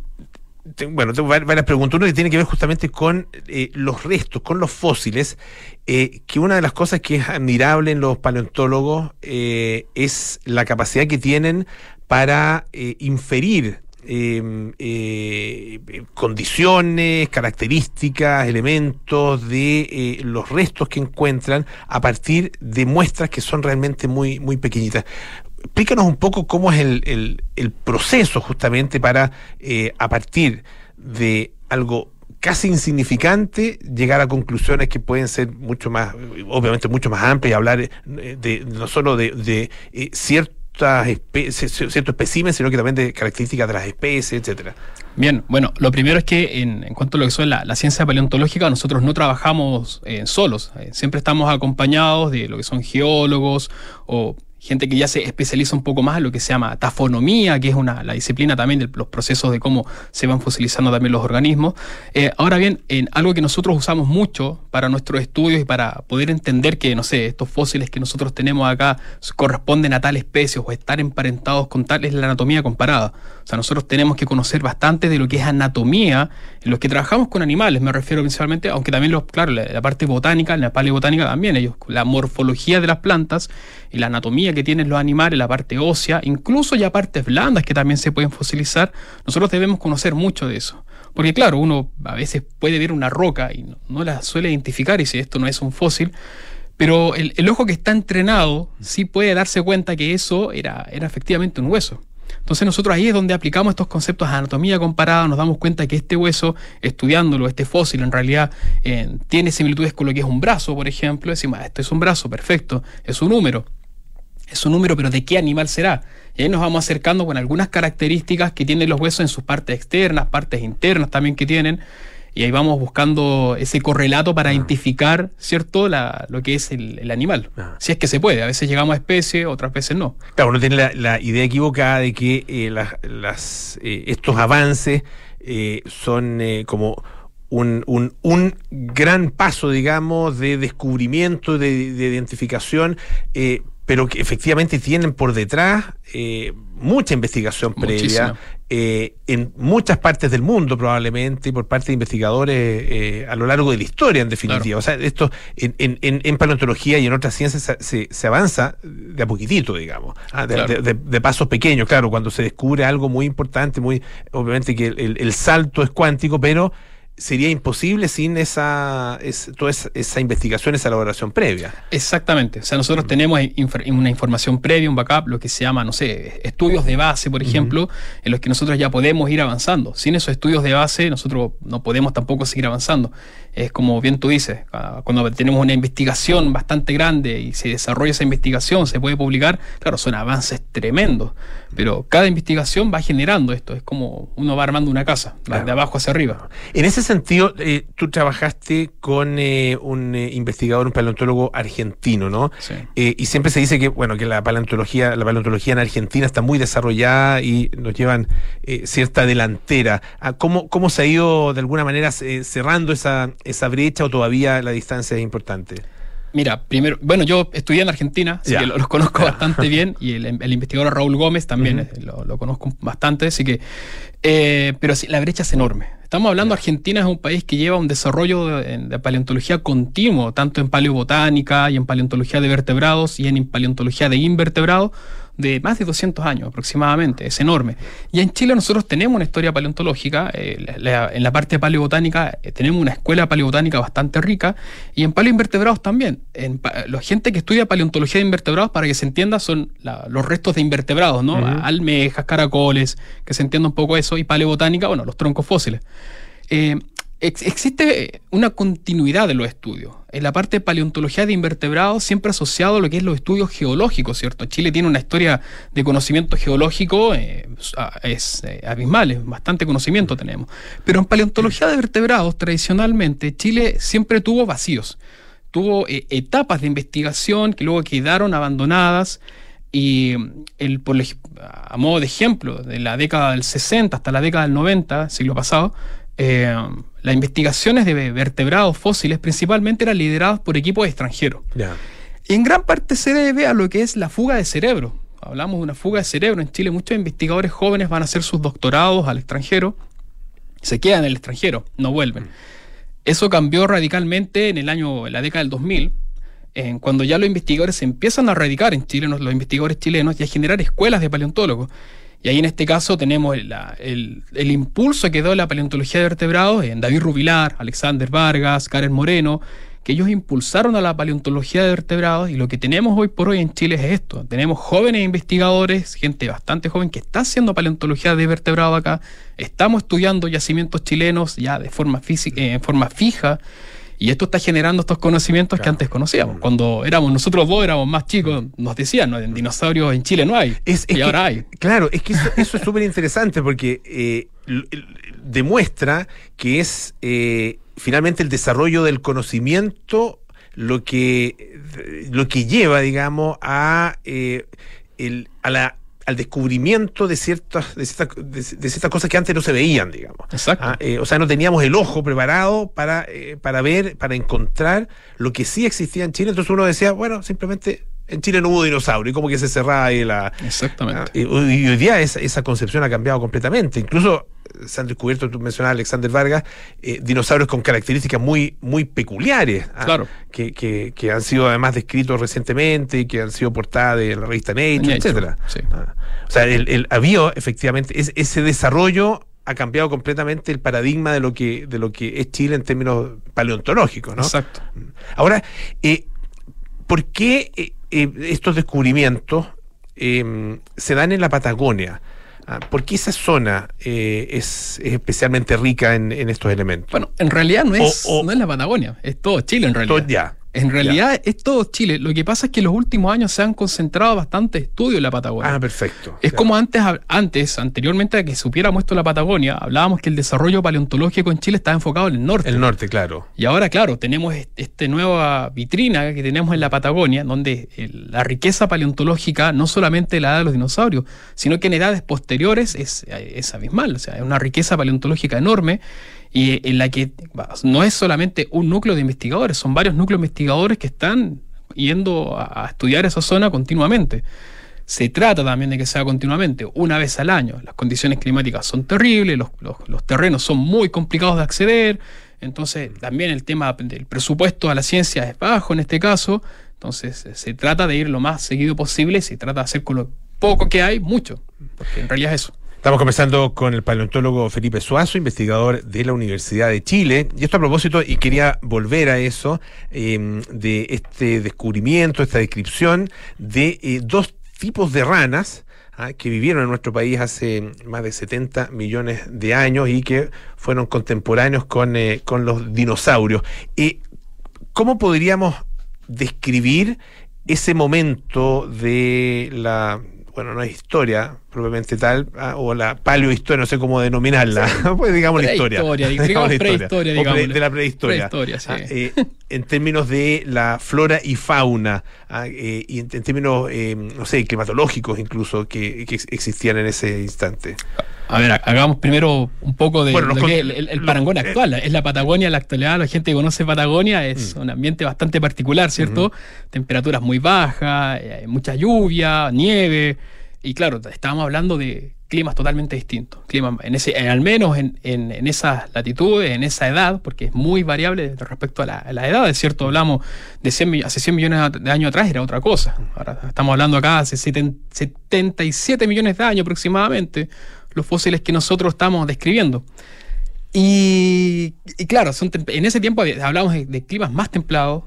Speaker 2: bueno, tengo var- varias preguntas. Una que tiene que ver justamente con eh, los restos, con los fósiles, eh, que una de las cosas que es admirable en los paleontólogos eh, es la capacidad que tienen para eh, inferir eh, eh, condiciones, características, elementos de los restos que encuentran a partir de muestras que son realmente muy, muy pequeñitas. Explícanos un poco cómo es el, el- proceso justamente para, eh, a partir de algo casi insignificante, llegar a conclusiones que pueden ser mucho más, obviamente mucho más amplias y hablar eh, de, no solo de, eh, ciertas ciertos especímenes, sino que también de características de las especies, etcétera.
Speaker 7: Bien, bueno, lo primero es que en, cuanto a lo que son la, ciencia paleontológica, nosotros no trabajamos solos, siempre estamos acompañados de lo que son geólogos o gente que ya se especializa un poco más en lo que se llama tafonomía, que es una, la disciplina también de los procesos de cómo se van fosilizando también los organismos. Eh, ahora bien, en algo que nosotros usamos mucho para nuestros estudios y para poder entender que, no sé, estos fósiles que nosotros tenemos acá corresponden a tal especie o estar emparentados con tal, es la anatomía comparada. O sea, nosotros tenemos que conocer bastante de lo que es anatomía en los que trabajamos con animales, me refiero principalmente, aunque también, los, claro, la, la parte botánica, la paleobotánica también, ellos, la morfología de las plantas y la anatomía que tienen los animales, la parte ósea, incluso ya partes blandas que también se pueden fosilizar, nosotros debemos conocer mucho de eso. Porque claro, uno a veces puede ver una roca y no, la suele identificar y si esto no es un fósil, pero el, el ojo que está entrenado sí puede darse cuenta que eso era, era efectivamente un hueso. Entonces nosotros ahí es donde aplicamos estos conceptos de anatomía comparada, nos damos cuenta que este hueso, estudiándolo, este fósil en realidad eh, tiene similitudes con lo que es un brazo, por ejemplo, decimos, "Ah, esto es un brazo, perfecto, es un número. Es un número, pero ¿de qué animal será? Y ahí nos vamos acercando con algunas características que tienen los huesos en sus partes externas, partes internas también que tienen, y ahí vamos buscando ese correlato para identificar, ¿cierto?, la- lo que es el, el animal. Si es que se puede, a veces llegamos a especie, otras veces no.
Speaker 2: Claro, uno tiene la, la idea equivocada de que eh, las, eh, estos avances eh, son como un, un, un gran paso, digamos, de descubrimiento, de, de identificación, pero que efectivamente tienen por detrás eh, mucha investigación previa eh, en muchas partes del mundo probablemente por parte de investigadores eh, a lo largo de la historia en definitiva. O sea, esto en, en, en- en paleontología y en otras ciencias se, se- se avanza de a poquitito, digamos, ah, de,
Speaker 7: Claro.
Speaker 2: de- de- de pasos pequeños, claro, cuando se descubre algo muy importante, muy obviamente que el, el- el salto es cuántico, pero sería imposible sin esa, es- toda esa, esa investigación, esa elaboración previa.
Speaker 7: Exactamente. O sea, nosotros tenemos infor- una información previa, un backup, lo que se llama, no sé, estudios de base, por ejemplo, en los que nosotros ya podemos ir avanzando. Sin esos estudios de base, nosotros no podemos tampoco seguir avanzando. Es como bien tú dices, ah, cuando tenemos una investigación bastante grande y se desarrolla esa investigación, se puede publicar, claro, son avances tremendos, pero cada investigación va generando esto. Es como uno va armando una casa, va de abajo hacia arriba.
Speaker 2: En ese sentido, eh, tú trabajaste con eh, un eh, investigador, un paleontólogo argentino, ¿no?
Speaker 7: Sí.
Speaker 2: Y siempre se dice que, bueno, que la paleontología, la paleontología en Argentina está muy desarrollada y nos llevan cierta delantera. Ah, ¿Cómo, ¿Cómo se ha ido de alguna manera cerrando esa, esa brecha o todavía la distancia es importante?
Speaker 7: Mira, primero, bueno, yo estudié en Argentina, así
Speaker 2: Ya.
Speaker 7: que lo- los conozco bastante [laughs] bien, y el, el investigador Raúl Gómez también eh, lo, lo conozco bastante, así que, eh, pero sí, la brecha es enorme. Estamos hablando, Argentina es un país que lleva un desarrollo de, de paleontología continuo, tanto en paleobotánica y en paleontología de vertebrados y en paleontología de invertebrados, de más de 200 años aproximadamente, es enorme. Y en Chile nosotros tenemos una historia paleontológica, eh, la- la- en la parte paleobotánica eh, tenemos una escuela paleobotánica bastante rica y en paleoinvertebrados también. En la gente que estudia paleontología de invertebrados, para que se entienda, son la- los restos de invertebrados, ¿no? Almejas, caracoles, que se entienda un poco eso, y paleobotánica, bueno, los troncos fósiles. Eh, ex- existe una continuidad de los estudios. En la parte de paleontología de invertebrados, siempre asociado a lo que es los estudios geológicos, ¿cierto? Chile tiene una historia de conocimiento geológico, eh, es eh, abismal, bastante conocimiento tenemos. Pero en paleontología de vertebrados, tradicionalmente, Chile siempre tuvo vacíos. Tuvo eh, etapas de investigación que luego quedaron abandonadas. Y mm, el, por a modo de ejemplo, de la década del 60 hasta la década del 90, siglo pasado, eh, las investigaciones de vertebrados fósiles principalmente eran lideradas por equipos extranjeros. Y en gran parte se debe a lo que es la fuga de cerebro. Hablamos de una fuga de cerebro. En Chile muchos investigadores jóvenes van a hacer sus doctorados al extranjero, se quedan en el extranjero, no vuelven. Eso cambió radicalmente en el año, en la década del 2000, en cuando ya los investigadores se empiezan a radicar en Chile, los investigadores chilenos, y a generar escuelas de paleontólogos. Y ahí en este caso tenemos el, el impulso que dio la paleontología de vertebrados en David Rubilar, Alexander Vargas, Karen Moreno, que ellos impulsaron a la paleontología de vertebrados y lo que tenemos hoy por hoy en Chile es esto. Tenemos jóvenes investigadores, gente bastante joven que está haciendo paleontología de vertebrados acá. Estamos estudiando yacimientos chilenos ya de forma, en forma fija. Y esto está generando estos conocimientos que antes conocíamos. Cuando éramos nosotros dos, éramos más chicos, nos decían, ¿no? En dinosaurios en Chile no hay.
Speaker 2: Es- es
Speaker 7: y ahora hay.
Speaker 2: Claro, es que eso, eso es súper interesante porque eh, demuestra que es eh, finalmente el desarrollo del conocimiento lo que, lo que lleva, digamos, a, eh, el, a la al descubrimiento de ciertas, de ciertas, de, de ciertas cosas que antes no se veían, digamos.
Speaker 7: Exacto.
Speaker 2: Ah, eh, o sea, no teníamos el ojo preparado para, eh, para ver, para encontrar lo que sí existía en Chile. Entonces uno decía, bueno, simplemente en Chile no hubo dinosaurio, y como que se cerraba ahí la...
Speaker 7: Exactamente.
Speaker 2: Ah, y, y hoy día esa, esa concepción ha cambiado completamente. Incluso se han descubierto, tú mencionabas a Alexander Vargas, eh, dinosaurios con características muy, muy peculiares. ah,
Speaker 7: Claro.
Speaker 2: Que, que, que han sido además descritos recientemente que han sido portadas de la revista Nature,
Speaker 7: Nature,
Speaker 2: etcétera.
Speaker 7: sí.
Speaker 2: Ah, o sea, el, el, había efectivamente es- ese desarrollo ha cambiado completamente el paradigma de lo que de lo que es Chile en términos paleontológicos, ¿no?
Speaker 7: Exacto.
Speaker 2: Ahora, eh, ¿por qué eh, estos descubrimientos se dan en la Patagonia? Ah, ¿Por qué esa zona eh, es, es especialmente rica en, en estos elementos?
Speaker 7: Bueno, en realidad no es,
Speaker 2: O- o-
Speaker 7: no es la Patagonia, es todo Chile en realidad.
Speaker 2: Todo- ya.
Speaker 7: En realidad es todo Chile. Lo que pasa es que en los últimos años se han concentrado bastante estudios en la Patagonia.
Speaker 2: Ah, perfecto.
Speaker 7: Es
Speaker 2: Ya.
Speaker 7: como antes, antes, anteriormente a que supiéramos esto de la Patagonia, hablábamos que el desarrollo paleontológico en Chile estaba enfocado en el norte.
Speaker 2: el norte, claro.
Speaker 7: Y ahora, claro, tenemos este- esta nueva vitrina que tenemos en la Patagonia, donde el- la riqueza paleontológica, no solamente la edad de los dinosaurios, sino que en edades posteriores es, es abismal. O sea, es una riqueza paleontológica enorme y en la que no es solamente un núcleo de investigadores, son varios núcleos investigadores que están yendo a, estudiar esa zona continuamente. Se trata también de que sea continuamente, una vez al año. Las condiciones climáticas son terribles, los, los- los terrenos son muy complicados de acceder, entonces también el tema del presupuesto a la ciencia es bajo en este caso, entonces se trata de ir lo más seguido posible, se trata de hacer con lo poco que hay, mucho, porque en realidad es eso.
Speaker 2: Estamos conversando con el paleontólogo Felipe Suazo, investigador de la Universidad de Chile. Y esto a propósito, y quería volver a eso, eh, de este descubrimiento, esta descripción de eh, dos tipos de ranas ah, que vivieron en nuestro país hace más de 70 millones de años y que fueron contemporáneos con, eh, con los dinosaurios. Eh, ¿Cómo podríamos describir ese momento de la, bueno, no es historia propiamente tal, ah, o la paleohistoria, no sé cómo denominarla, [laughs] pues digamos la historia.
Speaker 7: Digamos
Speaker 2: Digamos la
Speaker 7: prehistoria,
Speaker 2: pre-
Speaker 7: digámosle.
Speaker 2: de la prehistoria.
Speaker 7: Prehistoria, sí.
Speaker 2: Ah, eh, en términos de la flora y fauna, ah, eh, y en, en términos, eh, no sé, climatológicos incluso, que, que ex- existían en ese instante.
Speaker 7: A ver, hagamos primero un poco de
Speaker 2: Bueno,
Speaker 7: lo que es el, el- el
Speaker 2: lo-
Speaker 7: parangón
Speaker 2: eh,
Speaker 7: actual. Es la Patagonia la actualidad, la gente que conoce Patagonia, es
Speaker 2: Mm.
Speaker 7: un ambiente bastante particular, ¿cierto? Temperaturas muy bajas, eh, mucha lluvia, nieve. Y claro, estábamos hablando de climas totalmente distintos. Climas, en ese, en- al menos en, en, en esas latitudes, en esa edad, porque es muy variable respecto a la, a la edad, es cierto, hablamos de 100, mi- hace 100 millones de años atrás era otra cosa. Ahora estamos hablando acá hace 70 77 millones de años aproximadamente, los fósiles que nosotros estamos describiendo. Y, claro, son en ese tiempo hablábamos de, de climas más templados,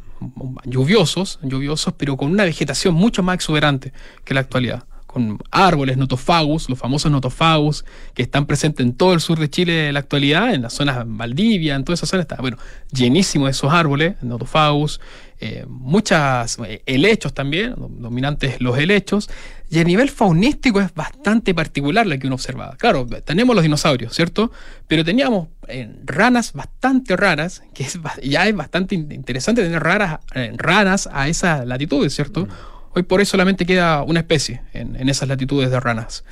Speaker 7: lluviosos, lluviosos, pero con una vegetación mucho más exuberante que la actualidad. Con árboles notofagus, los famosos notofagus, que están presentes en todo el sur de Chile en la actualidad, en las zonas Valdivia, en toda esa zona, está, bueno, llenísimo de esos árboles, notofagus, eh, muchas eh, helechos también, dom- dominantes los helechos, y a nivel faunístico es bastante particular lo que uno observaba. Claro, tenemos los dinosaurios, ¿cierto? Pero teníamos eh, ranas bastante raras, que es, ya es bastante in- interesante tener raras, eh, ranas a esas latitudes, ¿cierto? Hoy por hoy solamente queda una especie en, esas latitudes de ranas.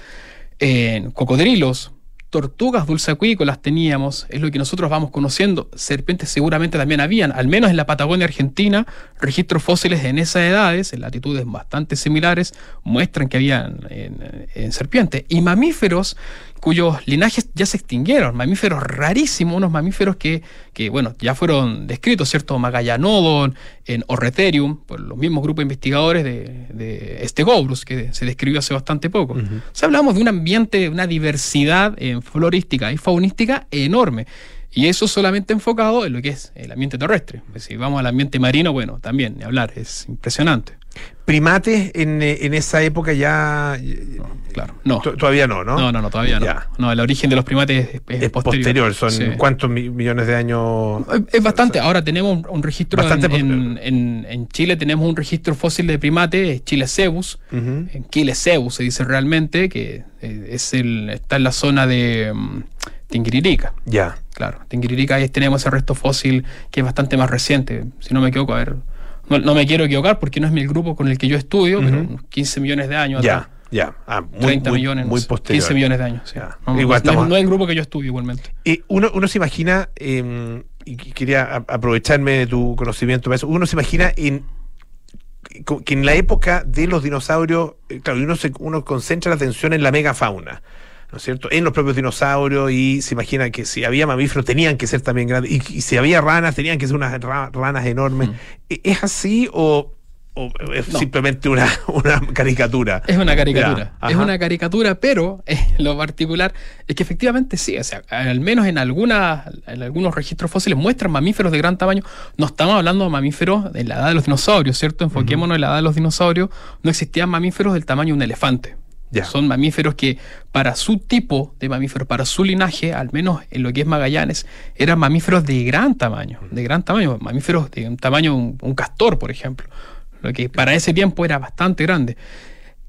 Speaker 7: En cocodrilos, tortugas dulceacuícolas teníamos, es lo que nosotros vamos conociendo. Serpientes seguramente también habían, al menos en la Patagonia Argentina, registros fósiles en esas edades, en latitudes bastante similares, muestran que habían en serpientes. Y mamíferos cuyos linajes ya se extinguieron, mamíferos rarísimos, unos mamíferos que, que, bueno, ya fueron descritos, ¿cierto? Magallanodon, en Orreterium, por los mismos grupos investigadores de, de Stegobrus, que se describió hace bastante poco. O sea, hablamos de un ambiente, una diversidad eh, florística y faunística enorme. Y eso solamente enfocado en lo que es el ambiente terrestre. Si vamos al ambiente marino, bueno, también, ni hablar, es impresionante.
Speaker 2: ¿Primates en, eh, en esa época ya...?
Speaker 7: claro, no.
Speaker 2: To- Todavía no, ¿no?
Speaker 7: No, no, no, todavía no.
Speaker 2: Ya.
Speaker 7: No, el origen de los primates es, es
Speaker 2: Es posterior, son
Speaker 7: Sí.
Speaker 2: cuántos mi- millones de años...
Speaker 7: Es- bastante. Ahora tenemos un, registro
Speaker 2: Bastante
Speaker 7: en,
Speaker 2: posterior.
Speaker 7: en- en- Chile, tenemos un registro fósil de primate, Chile Cebus, en Chile Cebus se dice realmente, que eh, es el, está en la zona de mm, Tinguiririca.
Speaker 2: Ya.
Speaker 7: Claro, Tinguiririca ahí tenemos ese resto fósil que es bastante más reciente, si no me equivoco, a ver, no, no me quiero equivocar porque no es mi grupo con el que yo estudio, pero
Speaker 2: Ujú.
Speaker 7: unos 15 millones de años
Speaker 2: Ya,
Speaker 7: atrás.
Speaker 2: ya. Ah, muy,
Speaker 7: 30
Speaker 2: muy-
Speaker 7: millones,
Speaker 2: muy posterior.
Speaker 7: 15 millones de años. sí. No,
Speaker 2: Igual
Speaker 7: no no es el grupo que yo estudio igualmente.
Speaker 2: Eh, uno, uno se imagina, eh, y qu- quería aprovecharme de tu conocimiento para eso, uno se imagina en que en la época de los dinosaurios, eh, claro, uno, se, uno concentra la atención en la megafauna, ¿no es cierto? En los propios dinosaurios y se imagina que si había mamíferos tenían que ser también grandes, y, y si había ranas tenían que ser unas ra- ranas enormes. ¿E- ¿Es así o, o es
Speaker 7: No.
Speaker 2: simplemente una, una caricatura?
Speaker 7: Es una caricatura.
Speaker 2: Ya,
Speaker 7: es una caricatura, pero eh, lo particular es que efectivamente sí, o sea, al menos en algunas, en algunos registros fósiles muestran mamíferos de gran tamaño. No estamos hablando de mamíferos de la edad de los dinosaurios, ¿cierto? Enfoquémonos en la edad de los dinosaurios. No existían mamíferos del tamaño de un elefante. Son mamíferos que para su tipo de mamíferos, para su linaje, al menos en lo que es Magallanes, eran mamíferos de gran tamaño, de gran tamaño, mamíferos de un tamaño, un castor, por ejemplo, lo que para ese tiempo era bastante grande.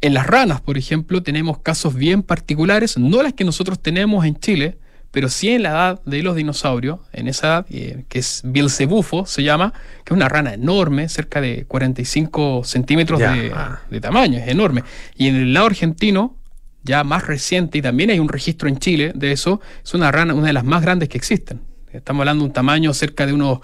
Speaker 7: En las ranas, por ejemplo, tenemos casos bien particulares, no las que nosotros tenemos en Chile, pero sí en la edad de los dinosaurios, en esa edad, eh, que es Bilcebufo, se llama, que es una rana enorme, cerca de 45 centímetros de, de tamaño, es enorme. Y en el lado argentino, ya más reciente, y también hay un registro en Chile de eso, es una rana, una de las más grandes que existen. Estamos hablando de un tamaño cerca de unos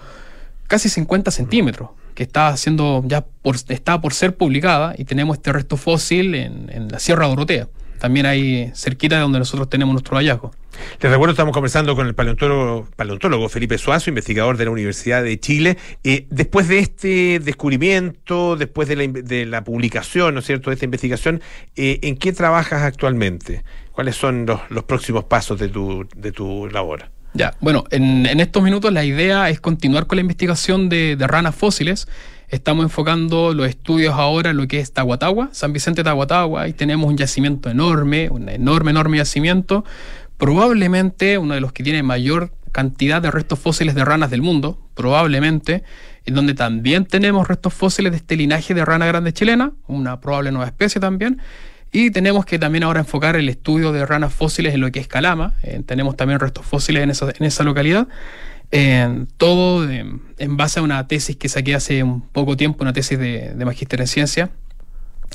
Speaker 7: casi 50 centímetros, que está haciendo ya por, está por ser publicada, y tenemos este resto fósil en, en la Sierra Dorotea. También hay cerquita de donde nosotros tenemos nuestro hallazgo.
Speaker 2: Les recuerdo, estamos conversando con el paleontólogo, paleontólogo Felipe Suazo, investigador de la Universidad de Chile. Eh, después de este descubrimiento, después de la, in- de la publicación, ¿no es cierto?, de esta investigación, eh, ¿en qué trabajas actualmente? ¿Cuáles son los, los próximos pasos de tu, de tu labor?
Speaker 7: Ya, bueno, en, en estos minutos la idea es continuar con la investigación de, de ranas fósiles. Estamos enfocando los estudios ahora en lo que es Tahuatahua, San Vicente Tahuatahua, y tenemos un yacimiento enorme, un enorme, enorme yacimiento, probablemente uno de los que tiene mayor cantidad de restos fósiles de ranas del mundo, probablemente, en donde también tenemos restos fósiles de este linaje de rana grande chilena, una probable nueva especie también, y tenemos que también ahora enfocar el estudio de ranas fósiles en lo que es Calama. Eh, tenemos también restos fósiles en esa, en esa localidad. Eh, todo en base a una tesis que saqué hace un poco tiempo, una tesis de, de magíster en ciencia,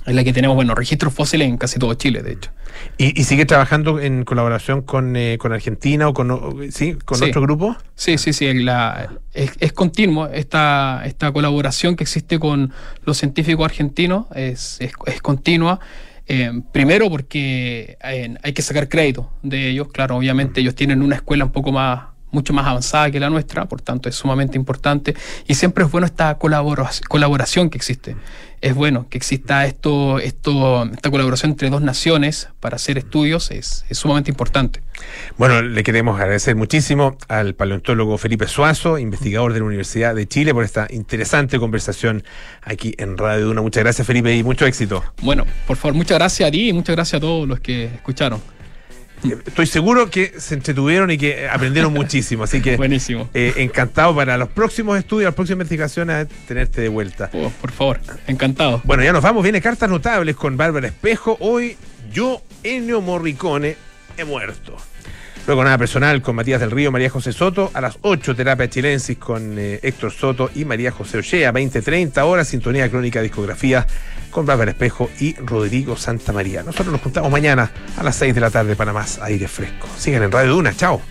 Speaker 7: en la que tenemos, bueno, registros fósiles en casi todo Chile, de hecho.
Speaker 2: ¿Y, y sigue trabajando en colaboración con, eh, con Argentina o con, ¿sí? con
Speaker 7: Sí.
Speaker 2: otro grupo?
Speaker 7: Sí, sí, sí. la- es, es continuo esta, esta colaboración que existe con los científicos argentinos, es, es, es continua. Eh, primero porque eh, hay que sacar crédito de ellos. Claro, obviamente ellos tienen una escuela un poco más mucho más avanzada que la nuestra, por tanto es sumamente importante y siempre es bueno esta colabora- colaboración que existe. Es bueno que exista esto, esto, esta colaboración entre dos naciones para hacer estudios, es, es sumamente importante.
Speaker 2: Bueno, le queremos agradecer muchísimo al paleontólogo Felipe Suazo, investigador de la Universidad de Chile, por esta interesante conversación aquí en Radio Duna. Muchas gracias, Felipe, y mucho éxito.
Speaker 7: Bueno, por favor, muchas gracias a ti y muchas gracias a todos los que escucharon.
Speaker 2: Estoy seguro que se entretuvieron y que aprendieron [laughs] muchísimo, así que
Speaker 7: Buenísimo.
Speaker 2: eh, encantado para los próximos estudios, las próximas investigaciones, tenerte de vuelta.
Speaker 7: Oh, por favor, encantado.
Speaker 2: Bueno, ya nos vamos, viene Cartas Notables con Bárbara Espejo. Hoy yo, Ennio Morricone, he muerto. Luego nada personal con Matías del Río, María José Soto. A las 8, Terapia Chilensis con eh, Héctor Soto y María José Ochea. 20-30 horas, Sintonía Crónica Discografía con Bárbara Espejo y Rodrigo Santa María. Nosotros nos juntamos mañana a las 6 de la tarde para más aire fresco. Sigan en Radio Duna. Chao.